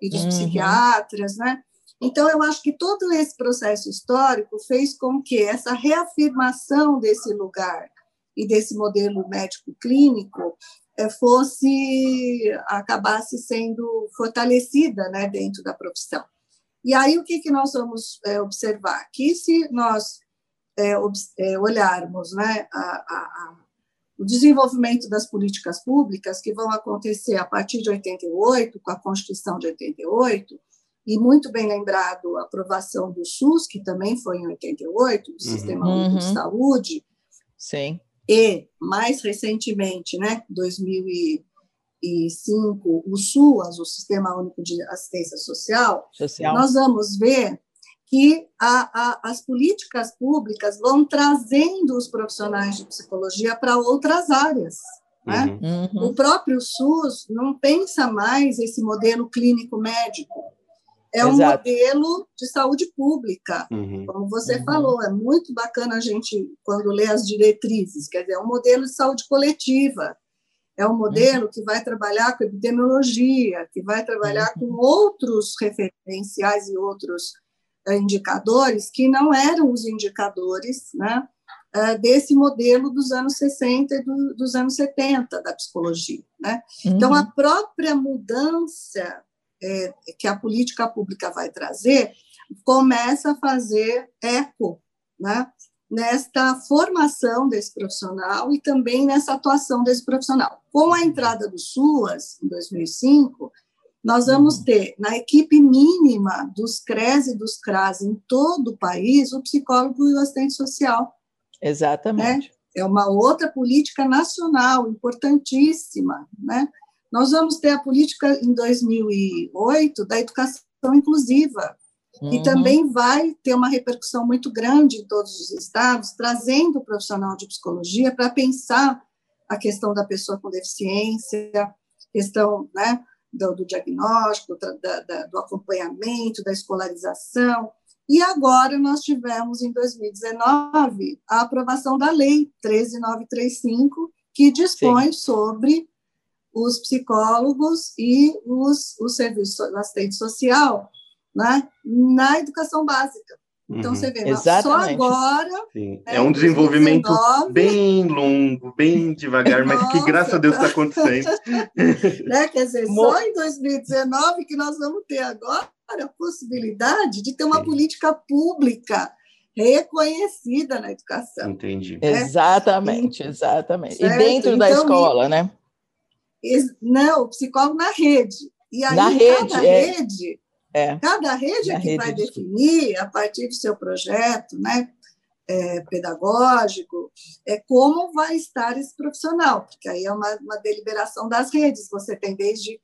e dos uhum. psiquiatras, né? Então, eu acho que todo esse processo histórico fez com que essa reafirmação desse lugar e desse modelo médico clínico eh, fosse acabasse sendo fortalecida né, dentro da profissão. E aí o que, que nós vamos é, observar? Que se nós é, é, olharmos né, a, a, a, o desenvolvimento das políticas públicas que vão acontecer a partir de 88, com a Constituição de 88, e muito bem lembrado a aprovação do SUS, que também foi em 88, do uhum. Sistema Único uhum. de Saúde. Sim. E, mais recentemente, né, 2005, o SUAS, o Sistema Único de Assistência Social, Social. nós vamos ver que a, a, as políticas públicas vão trazendo os profissionais de psicologia para outras áreas. Né? Uhum. O próprio SUS não pensa mais esse modelo clínico médico, é Exato. um modelo de saúde pública, uhum. como você uhum. falou. É muito bacana a gente, quando lê as diretrizes, quer dizer, é um modelo de saúde coletiva. É um modelo uhum. que vai trabalhar com epidemiologia, que vai trabalhar com uhum. outros referenciais e outros uh, indicadores que não eram os indicadores né, uh, desse modelo dos anos 60 e do, dos anos 70 da psicologia. Né? Então, a uhum. própria mudança é, que a política pública vai trazer começa a fazer eco né, nesta formação desse profissional e também nessa atuação desse profissional. Com a entrada do SUAS, em 2005, nós vamos uhum. ter, na equipe mínima dos CRES e dos CRAS em todo o país, o psicólogo e o assistente social. Exatamente. Né? É uma outra política nacional importantíssima, né? Nós vamos ter a política em 2008 da educação inclusiva, uhum. e também vai ter uma repercussão muito grande em todos os estados, trazendo o profissional de psicologia para pensar a questão da pessoa com deficiência, questão né, do, do diagnóstico, da, da, do acompanhamento, da escolarização. E agora nós tivemos, em 2019, a aprovação da Lei 13935, que dispõe Sim. sobre os psicólogos e os, os serviços assistente social né, na educação básica. Então, uhum. você vê, Exatamente. só agora. Sim. É, é um desenvolvimento 2019, bem longo, bem devagar, mas que graças a Deus está acontecendo. né? [LAUGHS] Quer dizer, só em 2019 que nós vamos ter agora a possibilidade de ter uma Sim. política pública reconhecida na educação. Entendi. Né? Exatamente, exatamente. Certo? E dentro então, da escola, né? Não, o psicólogo na rede. E aí, na rede, cada é. rede, é. cada rede é que rede vai definir, a partir do seu projeto, né? É, pedagógico, é como vai estar esse profissional, porque aí é uma, uma deliberação das redes. Você tem desde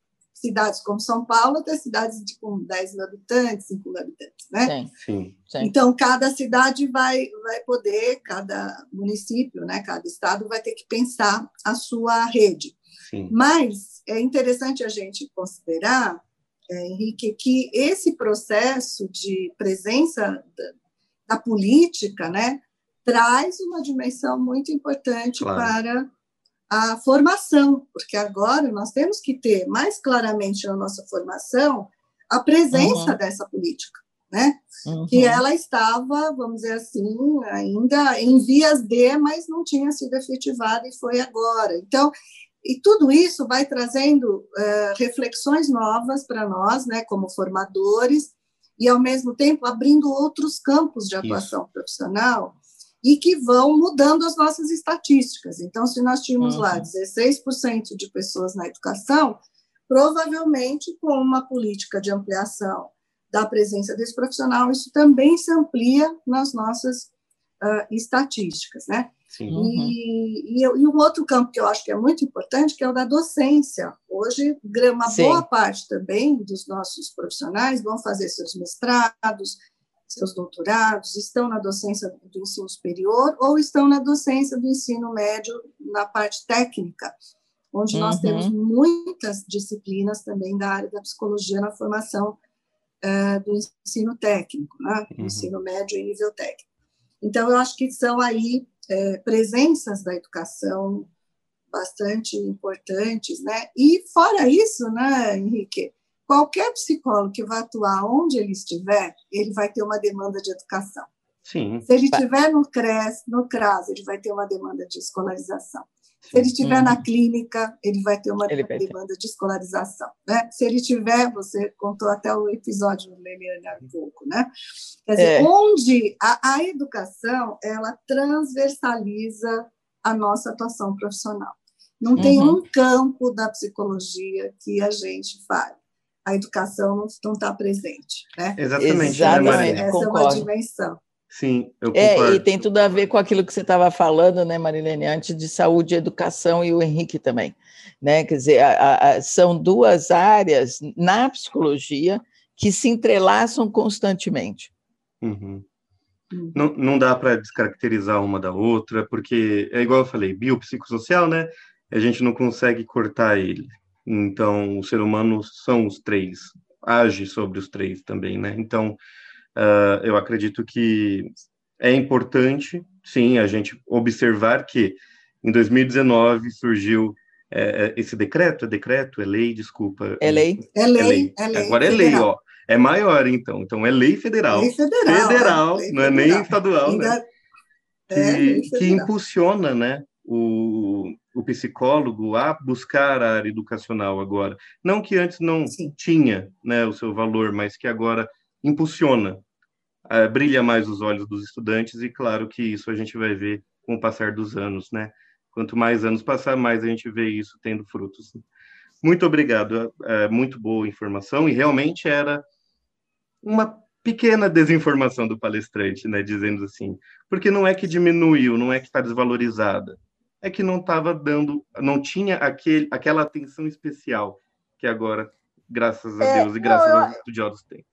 cidades como São Paulo até cidades de, com 10 mil habitantes, 5 mil habitantes, né? Sim, sim. Então, cada cidade vai, vai poder, cada município, né, cada estado vai ter que pensar a sua rede. Sim. Mas é interessante a gente considerar, é, Henrique, que esse processo de presença da, da política, né, traz uma dimensão muito importante claro. para a formação, porque agora nós temos que ter mais claramente na nossa formação a presença uhum. dessa política, né? Uhum. Que ela estava, vamos dizer assim, ainda em vias de, mas não tinha sido efetivada e foi agora. Então, e tudo isso vai trazendo uh, reflexões novas para nós, né, como formadores, e ao mesmo tempo abrindo outros campos de atuação isso. profissional e que vão mudando as nossas estatísticas. Então, se nós tínhamos uhum. lá 16% de pessoas na educação, provavelmente com uma política de ampliação da presença desse profissional, isso também se amplia nas nossas uh, estatísticas, né? Sim. E, e, e, um outro campo que eu acho que é muito importante, que é o da docência. Hoje, uma Sim. boa parte também dos nossos profissionais vão fazer seus mestrados, seus doutorados, estão na docência do ensino superior ou estão na docência do ensino médio na parte técnica, onde uhum. nós temos muitas disciplinas também da área da psicologia na formação uh, do ensino técnico, né? Uhum. ensino médio e nível técnico. Então, eu acho que são aí é, presenças da educação bastante importantes, né? E fora isso, né, Henrique, qualquer psicólogo que vai atuar onde ele estiver, ele vai ter uma demanda de educação. Sim. Se ele estiver no CRES, no CRAS, ele vai ter uma demanda de escolarização. Se ele estiver uhum. na clínica, ele vai ter uma ele demanda de escolarização. Né? Se ele tiver, você contou até o episódio do Leliane há pouco, né? Quer dizer, é. onde a, a educação, ela transversaliza a nossa atuação profissional. Não uhum. tem um campo da psicologia que a gente fale a educação não está presente. Né? Exatamente. Exatamente. Né, Essa concordo. é uma dimensão. Sim, eu concordo. É, e tem tudo a ver com aquilo que você estava falando, né, Marilene, antes de saúde e educação, e o Henrique também. Né? Quer dizer, a, a, são duas áreas na psicologia que se entrelaçam constantemente. Uhum. Hum. Não, não dá para descaracterizar uma da outra, porque é igual eu falei, biopsicossocial, né? A gente não consegue cortar ele. Então, o ser humano são os três, age sobre os três também, né? Então, uh, eu acredito que é importante, sim, a gente observar que em 2019 surgiu é, esse decreto, é decreto, é lei, desculpa. É lei. É lei. É lei. É lei Agora é lei, ó. É maior, então. Então, é lei federal. Lei federal. Federal, é, não é nem estadual, Ainda... né? É, que, que impulsiona, né, o, o psicólogo a buscar a área educacional agora. Não que antes não Sim. tinha né, o seu valor, mas que agora impulsiona, uh, brilha mais os olhos dos estudantes, e claro que isso a gente vai ver com o passar dos anos, né? Quanto mais anos passar, mais a gente vê isso tendo frutos. Muito obrigado, é, muito boa informação, e realmente era uma pequena desinformação do palestrante, né, dizendo assim, porque não é que diminuiu, não é que está desvalorizada, é que não estava dando, não tinha aquele, aquela atenção especial que agora, graças a é, Deus e graças não, aos estudiosos, tem.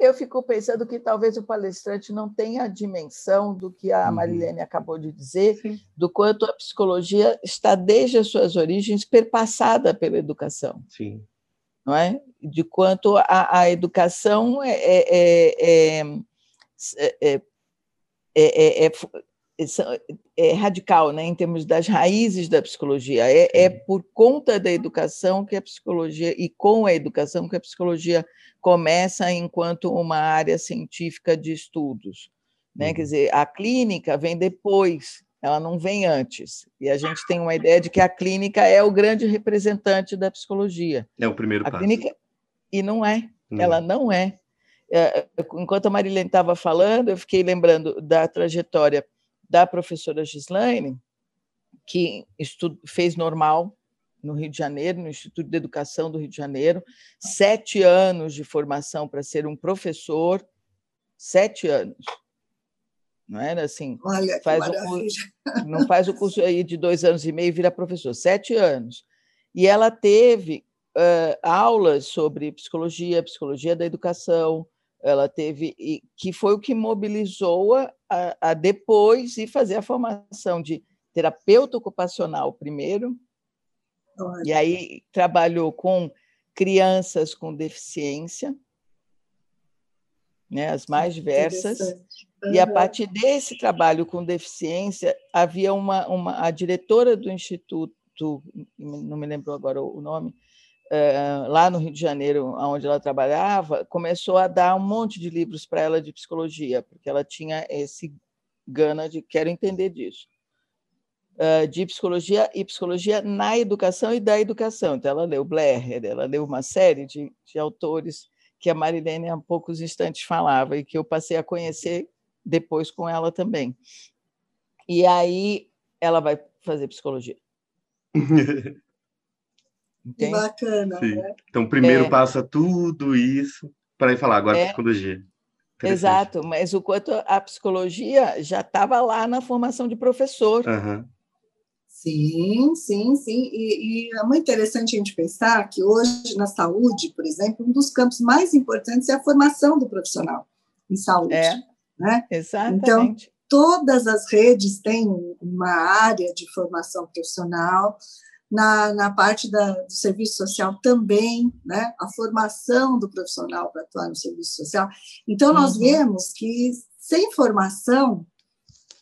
Eu fico pensando que talvez o palestrante não tenha a dimensão do que a uhum. Marilene acabou de dizer, Sim. do quanto a psicologia está desde as suas origens perpassada pela educação. Sim. Não é? De quanto a, a educação é, é, é, é, é, é é, radical, né, em termos das raízes da psicologia. É, é, por conta da educação que a psicologia, e com a educação que a psicologia começa enquanto uma área científica de estudos. Né? Uhum. Quer dizer, a clínica vem depois, ela não vem antes. E a gente tem uma ideia de que a clínica é o grande representante da psicologia. É o primeiro a passo. Clínica, e não é, não. ela não é É, enquanto a Marilene estava falando, eu fiquei lembrando da trajetória da professora Gislaine, que fez normal no Rio de Janeiro, no Instituto de Educação do Rio de Janeiro, sete anos de formação para ser um professor, sete anos. Não era assim? Olha, faz o curso, não faz o curso aí de dois anos e meio e vira professor, sete anos. E ela teve uh, aulas sobre psicologia, psicologia da educação, ela teve, que foi o que mobilizou a, a depois ir fazer a formação de terapeuta ocupacional primeiro, Olha. e aí trabalhou com crianças com deficiência, né, as mais diversas, uhum. e a partir desse trabalho com deficiência, havia uma, uma a diretora do instituto, não me lembro agora o nome, lá no Rio de Janeiro, onde ela trabalhava, começou a dar um monte de livros para ela de psicologia, porque ela tinha esse gana de quero entender disso. Uh, de psicologia e psicologia na educação e da educação. Então, ela leu Blair, ela leu uma série de, de autores que a Marilene há poucos instantes falava e que eu passei a conhecer depois com ela também. E aí ela vai fazer psicologia. [LAUGHS] Entende? Bacana. Né? Então, primeiro é... passa tudo isso para ir falar agora é... psicologia. Exato, mas o quanto a psicologia já estava lá na formação de professor. Uhum. Sim, sim, sim. E, e, é muito interessante a gente pensar que hoje, na saúde, por exemplo, um dos campos mais importantes é a formação do profissional em saúde. É, né? exatamente. Então, todas as redes têm uma área de formação profissional, na, na parte da, do serviço social também, né? a formação do profissional para atuar no serviço social. Então, nós uhum. vemos que sem formação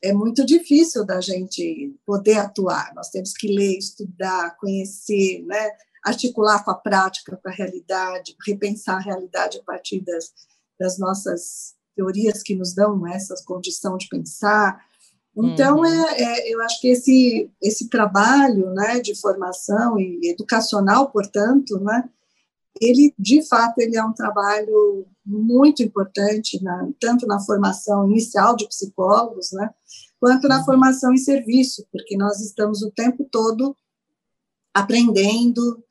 é muito difícil da gente poder atuar. Nós temos que ler, estudar, conhecer, né? articular com a prática, com a realidade, repensar a realidade a partir das, das nossas teorias que nos dão essa condição de pensar, então, uhum. é, é, eu acho que esse, esse trabalho né, de formação e educacional, portanto, né, ele, de fato, ele é um trabalho muito importante, na, tanto na formação inicial de psicólogos, né, quanto na uhum. formação em serviço, porque nós estamos o tempo todo aprendendo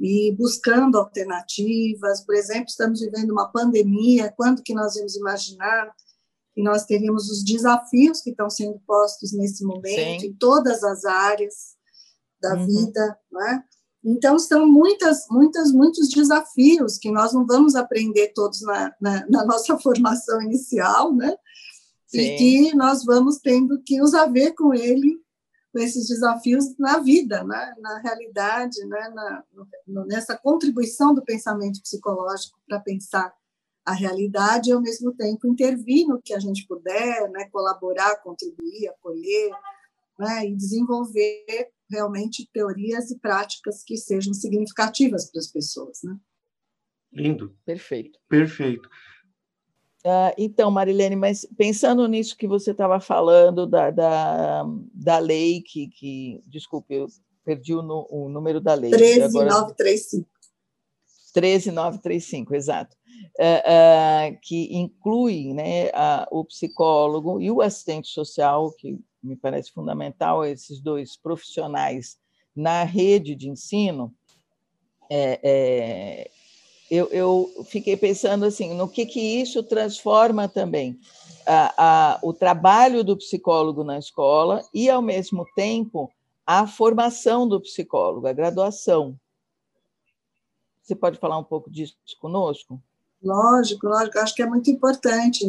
e buscando alternativas. Por exemplo, estamos vivendo uma pandemia, quando que nós íamos imaginar e nós teríamos os desafios que estão sendo postos nesse momento, Sim. em todas as áreas da uhum. vida, né? Então, são muitas, muitas, muitos desafios que nós não vamos aprender todos na, na, na nossa [LAUGHS] formação inicial, né? Sim. E que nós vamos tendo que nos haver com ele, com esses desafios na vida, né? na realidade, né? Na, no, nessa contribuição do pensamento psicológico para pensar a realidade e, ao mesmo tempo, intervir no que a gente puder, né, colaborar, contribuir, acolher, né, e desenvolver realmente teorias e práticas que sejam significativas para as pessoas. Né? Lindo. Perfeito. Perfeito. Uh, então, Marilene, mas pensando nisso que você estava falando da, da, da lei que, que. Desculpe, eu perdi o, o número da lei. 13935. 13935, exato. Uh, uh, que inclui né, o psicólogo e o assistente social, que me parece fundamental, esses dois profissionais na rede de ensino, é, é, eu, eu, fiquei pensando assim, no que, que isso transforma também a, a, o trabalho do psicólogo na escola e, ao mesmo tempo, a formação do psicólogo, a graduação. Você pode falar um pouco disso conosco? Lógico, lógico. Acho que é muito importante,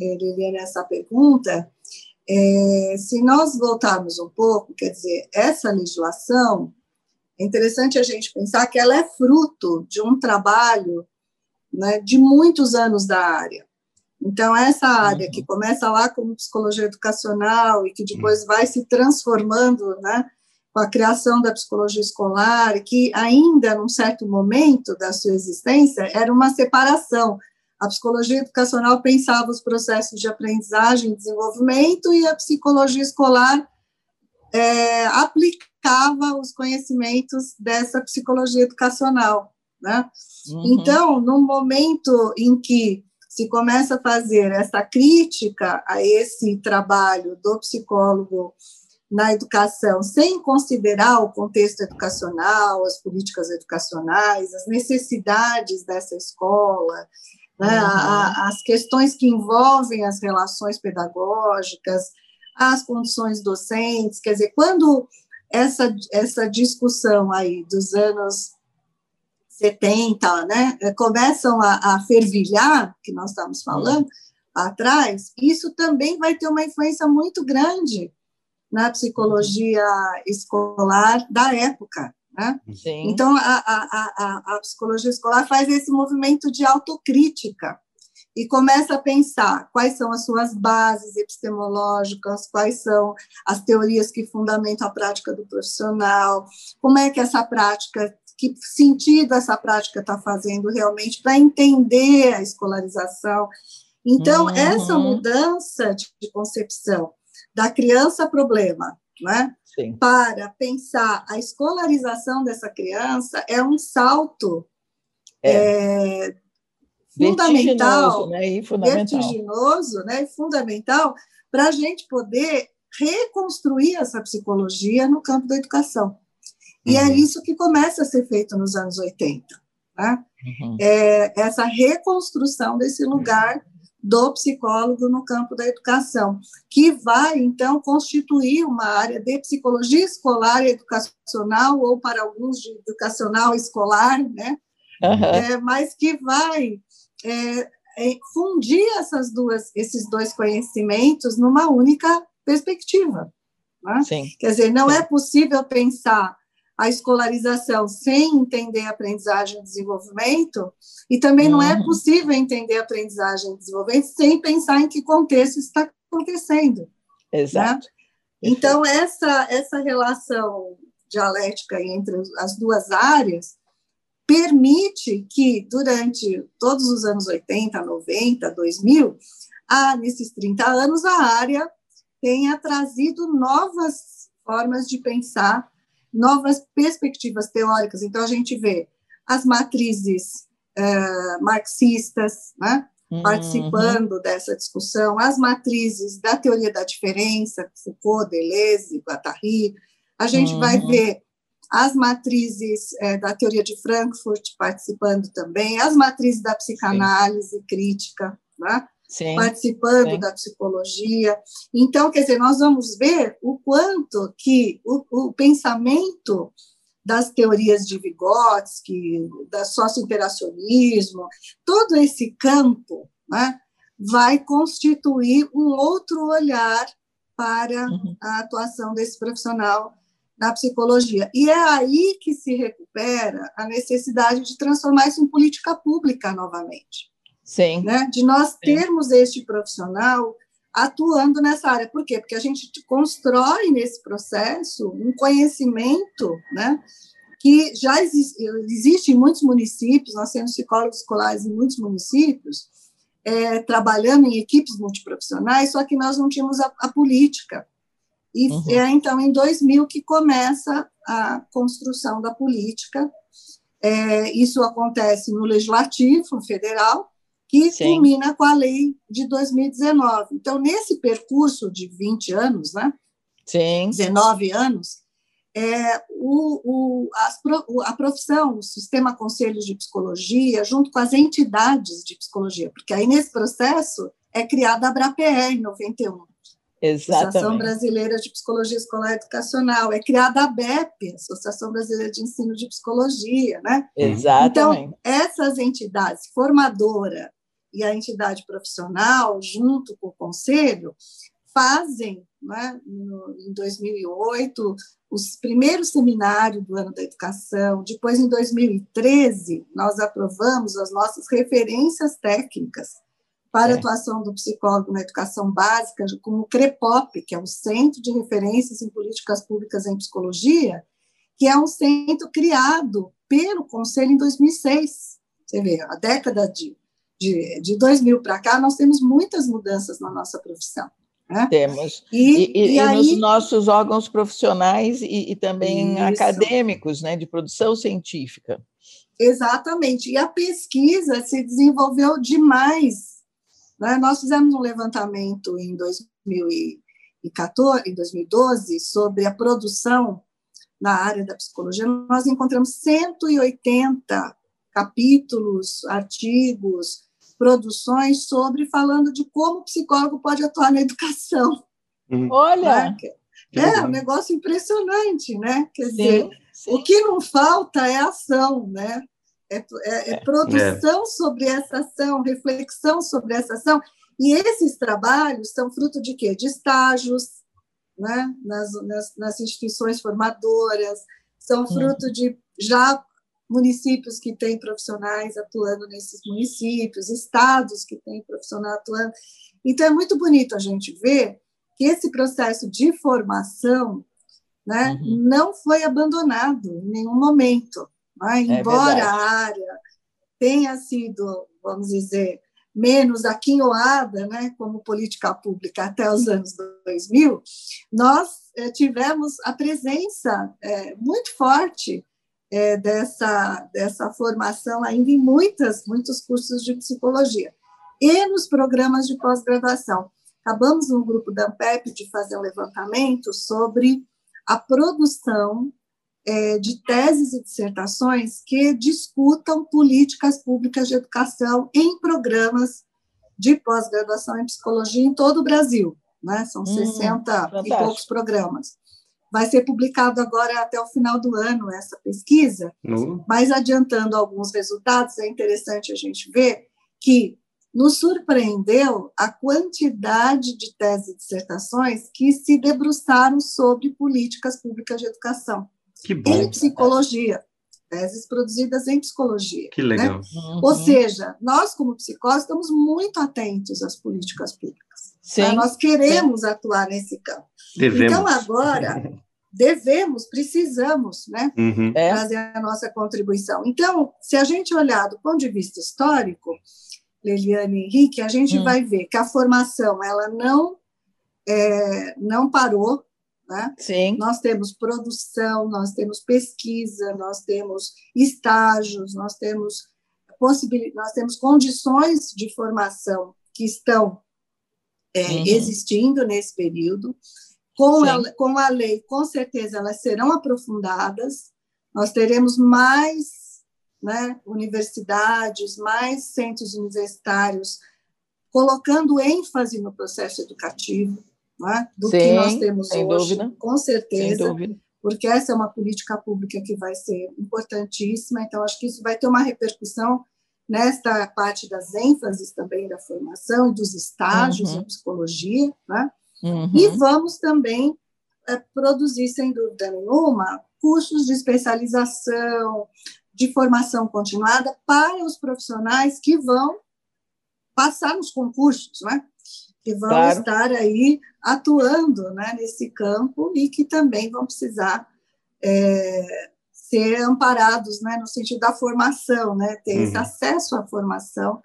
Liliane, essa pergunta. É, se nós voltarmos um pouco, quer dizer, essa legislação, é interessante a gente pensar que ela é fruto de um trabalho né, de muitos anos da área. Então, essa área uhum. que começa lá como psicologia educacional e que depois vai se transformando né, com a criação da psicologia escolar, que ainda, num certo momento da sua existência, era uma separação. A psicologia educacional pensava os processos de aprendizagem e desenvolvimento, e a psicologia escolar é, aplicava os conhecimentos dessa psicologia educacional. Né? Uhum. Então, no momento em que se começa a fazer essa crítica a esse trabalho do psicólogo na educação, sem considerar o contexto educacional, as políticas educacionais, as necessidades dessa escola, né, uhum. as questões que envolvem as relações pedagógicas, as condições docentes, quer dizer, quando essa, essa discussão aí dos anos 70, né, começam a, a fervilhar, que nós estamos falando, uhum. atrás, isso também vai ter uma influência muito grande na psicologia escolar da época. Né? Então, a, a, a, a psicologia escolar faz esse movimento de autocrítica e começa a pensar quais são as suas bases epistemológicas, quais são as teorias que fundamentam a prática do profissional, como é que essa prática, que sentido essa prática está fazendo realmente para entender a escolarização. Então, uhum. essa mudança de concepção da criança problema, né? Sim. para pensar a escolarização dessa criança é um salto é. É, fundamental, né? fundamental, vertiginoso, né? fundamental para a gente poder reconstruir essa psicologia no campo da educação. E é uhum. é isso que começa a ser feito nos anos 80. Né? Uhum. É, essa reconstrução desse lugar do psicólogo no campo da educação, que vai, então, constituir uma área de psicologia escolar e educacional, ou para alguns de educacional escolar, né? Uhum. É, mas que vai é, é, fundir essas duas, esses dois conhecimentos numa única perspectiva. Né? Quer dizer, não é possível pensar a escolarização sem entender aprendizagem e desenvolvimento, e também não é uhum. possível entender aprendizagem e desenvolvimento sem pensar em que contexto está acontecendo. Né? Exato. Né? Então, essa, essa relação dialética entre as duas áreas permite que, durante todos os anos 80, 90, 2000, a, nesses 30 anos, a área tenha trazido novas formas de pensar novas perspectivas teóricas. Então, a gente vê as matrizes uh, marxistas né, uhum. participando dessa discussão, as matrizes da teoria da diferença, Foucault, Deleuze, Guattari. A gente uhum. vai ver as matrizes é, da teoria de Frankfurt participando também, as matrizes da psicanálise Sim. crítica, né? Sim, participando sim. da psicologia. Então, quer dizer, nós vamos ver o quanto que o, o pensamento das teorias de Vygotsky, da socio-interacionismo, todo esse campo né, vai constituir um outro olhar para uhum. a atuação desse profissional na psicologia. E é aí que se recupera a necessidade de transformar isso em política pública novamente. Sim. Né? De nós termos Sim. este profissional atuando nessa área. Por quê? Porque a gente constrói nesse processo um conhecimento, né? Que já existe, existe em muitos municípios, nós temos psicólogos escolares em muitos municípios, é, trabalhando em equipes multiprofissionais, só que nós não tínhamos a, a política. E uhum. é então em 2000 que começa a construção da política. É, isso acontece no Legislativo Federal, que Sim. culmina com a lei de 2019. Então, nesse percurso de 20 anos, né? Sim. 19 anos, é, o, o, a, a profissão, o sistema conselhos de psicologia, junto com as entidades de psicologia, porque aí nesse processo é criada a ABRAPE em 91. Exatamente. Associação Brasileira de Psicologia Escolar Educacional. É criada a BEP, Associação Brasileira de Ensino de Psicologia, né? Exatamente. Então, essas entidades, formadora e a entidade profissional, junto com o conselho, fazem, né, no, em 2008, os primeiros seminários do ano da educação. Depois, em 2013, nós aprovamos as nossas referências técnicas para a é. atuação do psicólogo na educação básica, como o CREPOP, que é o Centro de Referências em Políticas Públicas em Psicologia, que é um centro criado pelo Conselho em 2006. Você vê, a década de de, de 2000 para cá, nós temos muitas mudanças na nossa profissão. Né? Temos. E, e, e, e aí... nos nossos órgãos profissionais e, também Isso. acadêmicos, né, de produção científica. Exatamente. E a pesquisa se desenvolveu demais Né? Nós fizemos um levantamento em 2014, em 2012 sobre a produção na área da psicologia. Nós encontramos 180 capítulos, artigos, produções sobre falando de como o psicólogo pode atuar na educação. Uhum. Olha! Né? É um negócio impressionante, né? Quer sim, dizer, sim. o que não falta é ação, né? É, é, é, é produção é. sobre essa ação, reflexão sobre essa ação. E esses trabalhos são fruto de quê? De estágios né? nas, nas, nas instituições formadoras, são fruto de já municípios que têm profissionais atuando nesses municípios, estados que têm profissional atuando. Então, é muito bonito a gente ver que esse processo de formação né, uhum. não foi abandonado em nenhum momento. Né? Embora é a área tenha sido, vamos dizer, menos aquinhoada, né, como política pública até os anos 2000, nós é, tivemos a presença é, muito forte é, dessa, dessa formação ainda em muitas, muitos cursos de psicologia e nos programas de pós-graduação. Acabamos no grupo da AMPEP de fazer um levantamento sobre a produção é, de teses e dissertações que discutam políticas públicas de educação em programas de pós-graduação em psicologia em todo o Brasil. Né? São hum, 60 fantástico. e poucos programas. Vai ser publicado agora até o final do ano essa pesquisa, uhum. mas adiantando alguns resultados, é interessante a gente ver que nos surpreendeu a quantidade de teses e dissertações que se debruçaram sobre políticas públicas de educação. Que bom. Em psicologia, teses produzidas em psicologia. Que legal. Né? Uhum. Ou seja, nós, como psicólogos, estamos muito atentos às políticas públicas. Sim, Nós queremos sim. atuar nesse campo. Devemos. Então, agora, devemos, precisamos né, uhum. É. fazer a nossa contribuição. Então, se a gente olhar do ponto de vista histórico, Leliane e Henrique, a gente hum. vai ver que a formação ela não, é, não parou. Né? Sim. Nós temos produção, nós temos pesquisa, nós temos estágios, nós temos possibilidade, nós temos condições de formação que estão é, uhum. existindo nesse período. Com a, com a lei, com certeza, elas serão aprofundadas. Nós teremos mais né, universidades, mais centros universitários colocando ênfase no processo educativo né, do Sim, que nós temos hoje, dúvida. com certeza, porque essa é uma política pública que vai ser importantíssima. Então, acho que isso vai ter uma repercussão nesta parte das ênfases também da formação e dos estágios uhum. em psicologia, né? Uhum. E vamos também é, produzir, sem dúvida nenhuma, cursos de especialização, de formação continuada para os profissionais que vão passar nos concursos, né? que vão claro. estar aí atuando né, nesse campo e que também vão precisar é, ser amparados, né, no sentido da formação, né, ter uhum. esse acesso à formação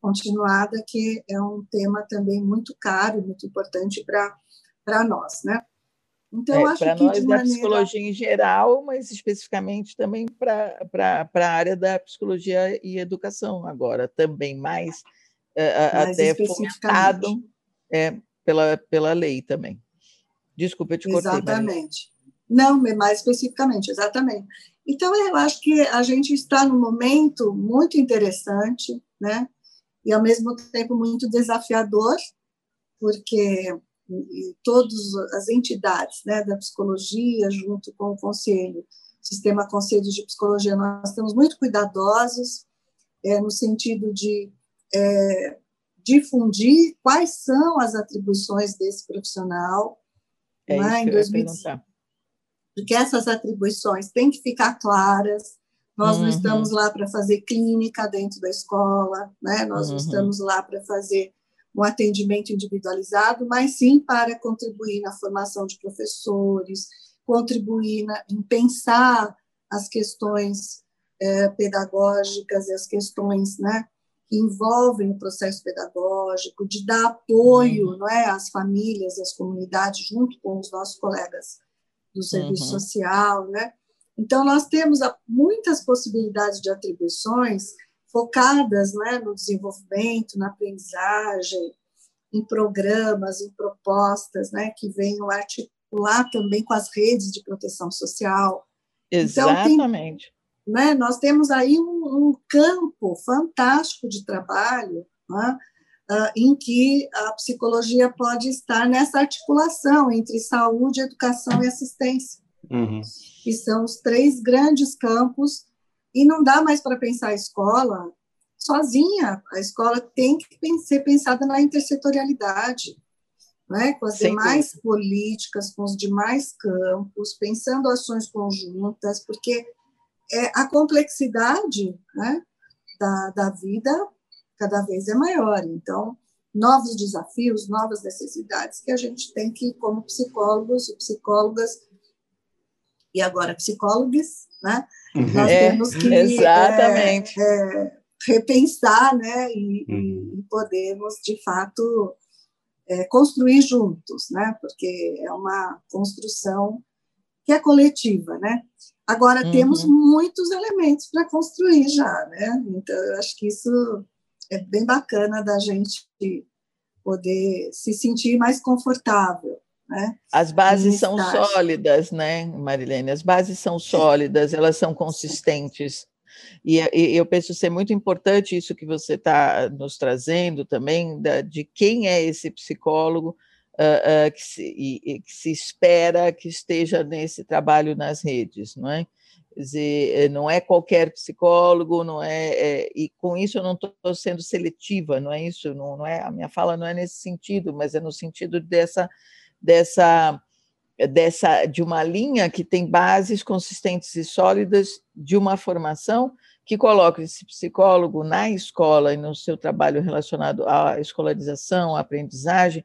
continuada, que é um tema também muito caro, muito importante para nós, né. Então, é, acho que nós da maneira... psicologia em geral, mas especificamente também para a área da psicologia e educação agora, também mais, é, mais até fomentado é, pela, pela lei também. Desculpa, eu te cortei. Exatamente. Não, mais especificamente, exatamente. Então, eu acho que a gente está num momento muito interessante, né? E, ao mesmo tempo, muito desafiador, porque todas as entidades né, da psicologia, junto com o Conselho, Sistema Conselho de Psicologia, nós estamos muito cuidadosos é, no sentido de é, difundir quais são as atribuições desse profissional. É né, em 2019 porque essas atribuições têm que ficar claras. Nós uhum. não estamos lá para fazer clínica dentro da escola, né? nós uhum. não estamos lá para fazer um atendimento individualizado, mas sim para contribuir na formação de professores, contribuir na, em pensar as questões é, pedagógicas e as questões né, que envolvem o processo pedagógico, de dar apoio uhum. não é, às famílias e às comunidades, junto com os nossos colegas do serviço uhum. social, né? Então, nós temos muitas possibilidades de atribuições focadas né, no desenvolvimento, na aprendizagem, em programas, em propostas né, que venham articular também com as redes de proteção social. Exatamente. Então, tem, né, nós temos aí um, um campo fantástico de trabalho né, uh, em que a psicologia pode estar nessa articulação entre saúde, educação e assistência. Uhum. Que são os três grandes campos, e não dá mais para pensar a escola sozinha. A escola tem que ser pensada na intersetorialidade, né? com as Sem demais dúvida. políticas, com os demais campos, pensando ações conjuntas, porque é, a complexidade né, da, da vida cada vez é maior. Então, novos desafios, novas necessidades que a gente tem que, como psicólogos e psicólogas, e agora psicólogos, né? Nós é, temos que exatamente. É, é, repensar, né? E, uhum. e podemos, de fato, é, construir juntos, né? Porque é uma construção que é coletiva, né? Agora uhum. temos muitos elementos para construir já, né? Então eu acho que isso é bem bacana da gente poder se sentir mais confortável. Né? As bases são sólidas, né, Marilene? As bases são sólidas, elas são consistentes. E, e, eu penso ser muito importante isso que você está nos trazendo também, da, de quem é esse psicólogo uh, uh, que, se, e, que se espera que esteja nesse trabalho nas redes, não é? Dizer, eh, não é qualquer psicólogo, não é, é e com isso eu não estou sendo seletiva, não é isso, não, não é a minha fala não é nesse sentido, mas é no sentido dessa dessa dessa de uma linha que tem bases consistentes e sólidas de uma formação que coloca esse psicólogo na escola e no seu trabalho relacionado à escolarização, à aprendizagem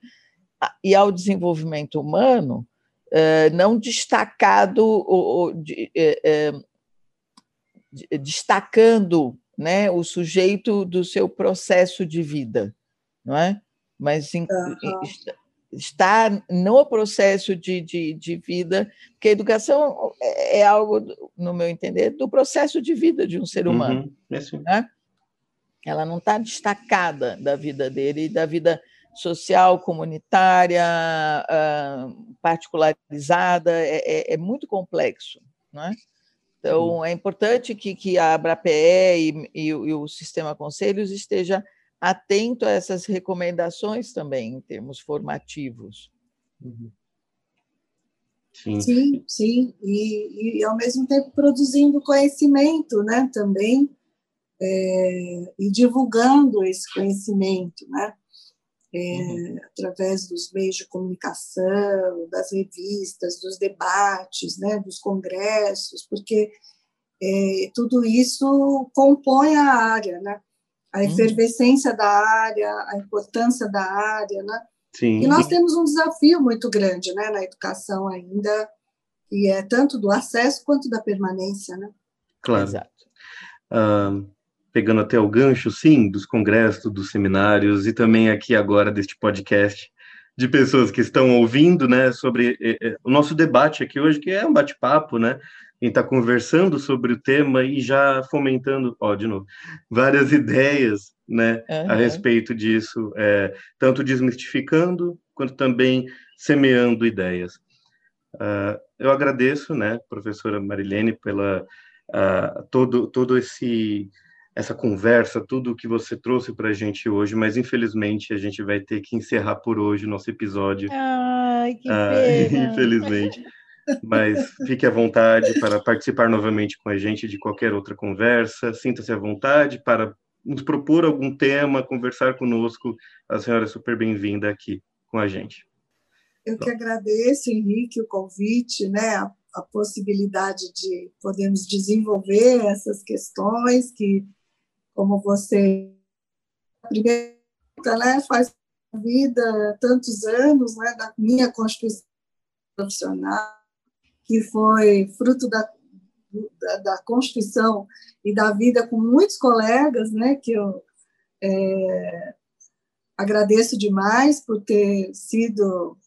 e ao desenvolvimento humano, não destacado, eh, eh, destacando né, o sujeito do seu processo de vida, não é? Mas uhum. está no processo de, de, de, vida, porque a educação é, é algo, no meu entender, do processo de vida de um ser humano. Uhum. É né? Ela não está destacada da vida dele e da vida social, comunitária, particularizada, é, é, é muito complexo. Né? Então, é importante que, que a ABRAPE e, e, e, o Sistema Conselhos esteja atento a essas recomendações também, em termos formativos. Uhum. Sim, sim, sim. E, e, ao mesmo tempo produzindo conhecimento né, também, é, e divulgando esse conhecimento, né? É, uhum. através dos meios de comunicação, das revistas, dos debates, né, dos congressos, porque é, tudo isso compõe a área, né? a uhum. efervescência uhum. da área, a importância da área, né? Sim. E nós temos um desafio muito grande, né, na educação ainda, e é tanto do acesso quanto da permanência, né? Claro. Exato. Um, pegando até o gancho, sim, dos congressos, dos seminários e também aqui agora deste podcast de pessoas que estão ouvindo, né, sobre eh, eh, o nosso debate aqui hoje, que é um bate-papo, né, gente está conversando sobre o tema e já fomentando, ó, de novo, várias [LAUGHS] ideias, né, uhum. a respeito disso, é, tanto desmistificando quanto também semeando ideias. Uh, eu agradeço, né, professora Marilene, pela uh, todo todo esse essa conversa, tudo que você trouxe para a gente hoje, mas infelizmente a gente vai ter que encerrar por hoje o nosso episódio. Ai, que ah, pena. [LAUGHS] infelizmente. Mas fique à vontade para participar novamente com a gente de qualquer outra conversa. Sinta-se à vontade para nos propor algum tema, conversar conosco. A senhora é super bem-vinda aqui com a gente. Eu que agradeço, Henrique, o convite, né, a, a possibilidade de podermos desenvolver essas questões que como você primeira né, faz vida tantos anos né, da minha constituição profissional que foi fruto da, da, da constituição e da vida com muitos colegas né que eu é, agradeço demais por ter sido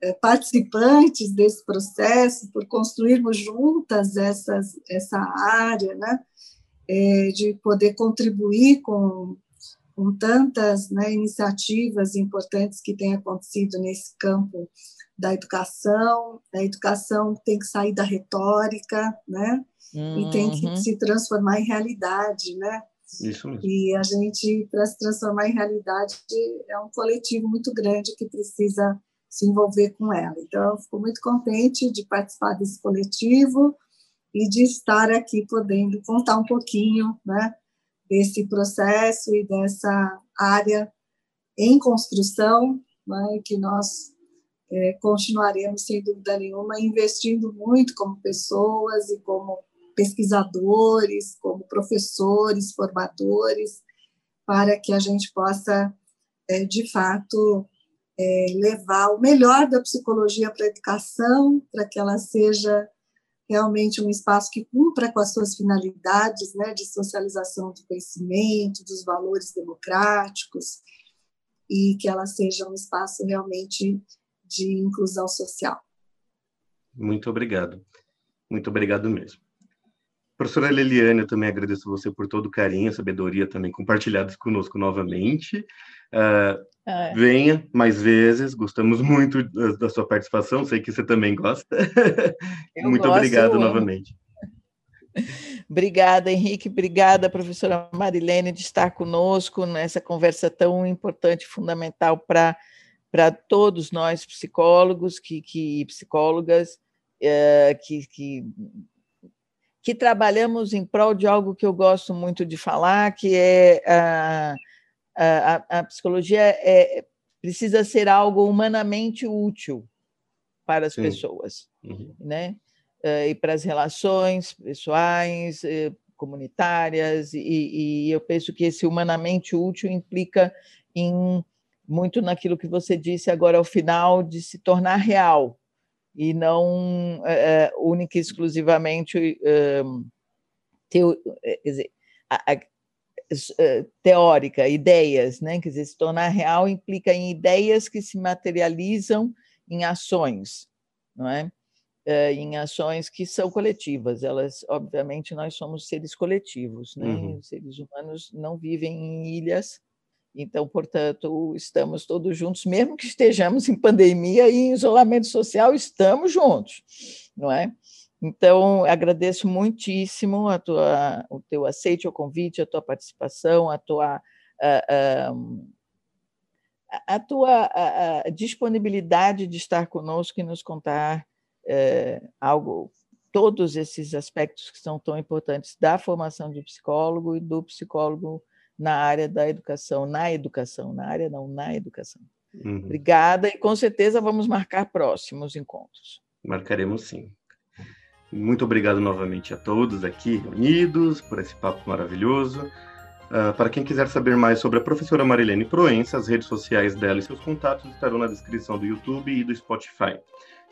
é, participantes desse processo por construirmos juntas essas, essa área né é, de poder contribuir com, com tantas né, iniciativas importantes que têm acontecido nesse campo da educação. A educação tem que sair da retórica, né? Uhum. E tem que uhum. se transformar em realidade, né? Isso mesmo. E a gente, para se transformar em realidade, é um coletivo muito grande que precisa se envolver com ela. Então, eu fico muito contente de participar desse coletivo e de estar aqui podendo contar um pouquinho né, desse processo e dessa área em construção, né, que nós é, continuaremos, sem dúvida nenhuma, investindo muito como pessoas e como pesquisadores, como professores, formadores, para que a gente possa, é, de fato, é, levar o melhor da psicologia para a educação, para que ela seja realmente um espaço que cumpra com as suas finalidades né, de socialização do conhecimento, dos valores democráticos, e que ela seja um espaço realmente de inclusão social. Muito obrigado. Muito obrigado mesmo. Professora Leliane, eu também agradeço você por todo o carinho, sabedoria também compartilhados conosco novamente. Uh, é. Venha mais vezes, gostamos muito da, da, sua participação, sei que você também gosta. [LAUGHS] muito gosto, obrigado novamente. [LAUGHS] Obrigada, Henrique. Obrigada, professora Marilene, de estar conosco nessa conversa tão importante, fundamental para para todos nós psicólogos que, que psicólogas é, que, que, que trabalhamos em prol de algo que eu gosto muito de falar, que é a a, a psicologia é, precisa ser algo humanamente útil para as Sim. pessoas, uhum. né? Eh, e para as relações pessoais, eh, comunitárias, e, e, eu penso que esse humanamente útil implica em muito naquilo que você disse agora ao final, de se tornar real, e não é, única e exclusivamente é, ter, quer dizer, a, a, eh, teórica, ideias, né? Quer dizer, se tornar real implica em ideias que se materializam em ações, não é? Eh, em ações que são coletivas. Elas, obviamente, nós somos seres coletivos, né? Uhum. Os seres humanos não vivem em ilhas, então, portanto, estamos todos juntos, mesmo que estejamos em pandemia e em isolamento social, estamos juntos, não é? Então, agradeço muitíssimo a tua, o teu aceite ao convite, a tua participação, a tua, a, a, a tua a, disponibilidade de estar conosco e nos contar é, algo, todos esses aspectos que são tão importantes da formação de psicólogo e do psicólogo na área da educação, na educação, na área não, na educação. Uhum. Obrigada e com certeza vamos marcar próximos encontros. Marcaremos sim. Muito obrigado novamente a todos aqui reunidos por esse papo maravilhoso. Uh, para quem quiser saber mais sobre a professora Marilene Proença, as redes sociais dela e seus contatos estarão na descrição do YouTube e do Spotify.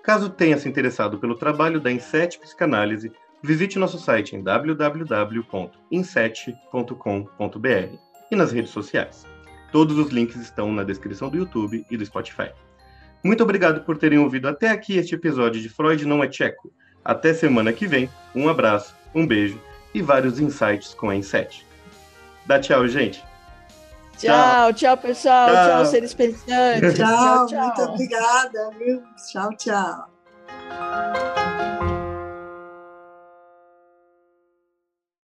Caso tenha se interessado pelo trabalho da Inset Psicanálise, visite nosso site em www.inset.com.br e nas redes sociais. Todos os links estão na descrição do YouTube e do Spotify. Muito obrigado por terem ouvido até aqui este episódio de Freud Não é Tcheco. Até semana que vem. Um abraço, um beijo e vários insights com a Inset. Dá tchau, gente. Tchau, tchau, pessoal. Tchau, tchau seres pensantes. Tchau, tchau, tchau. Muito obrigada, viu? Tchau, tchau.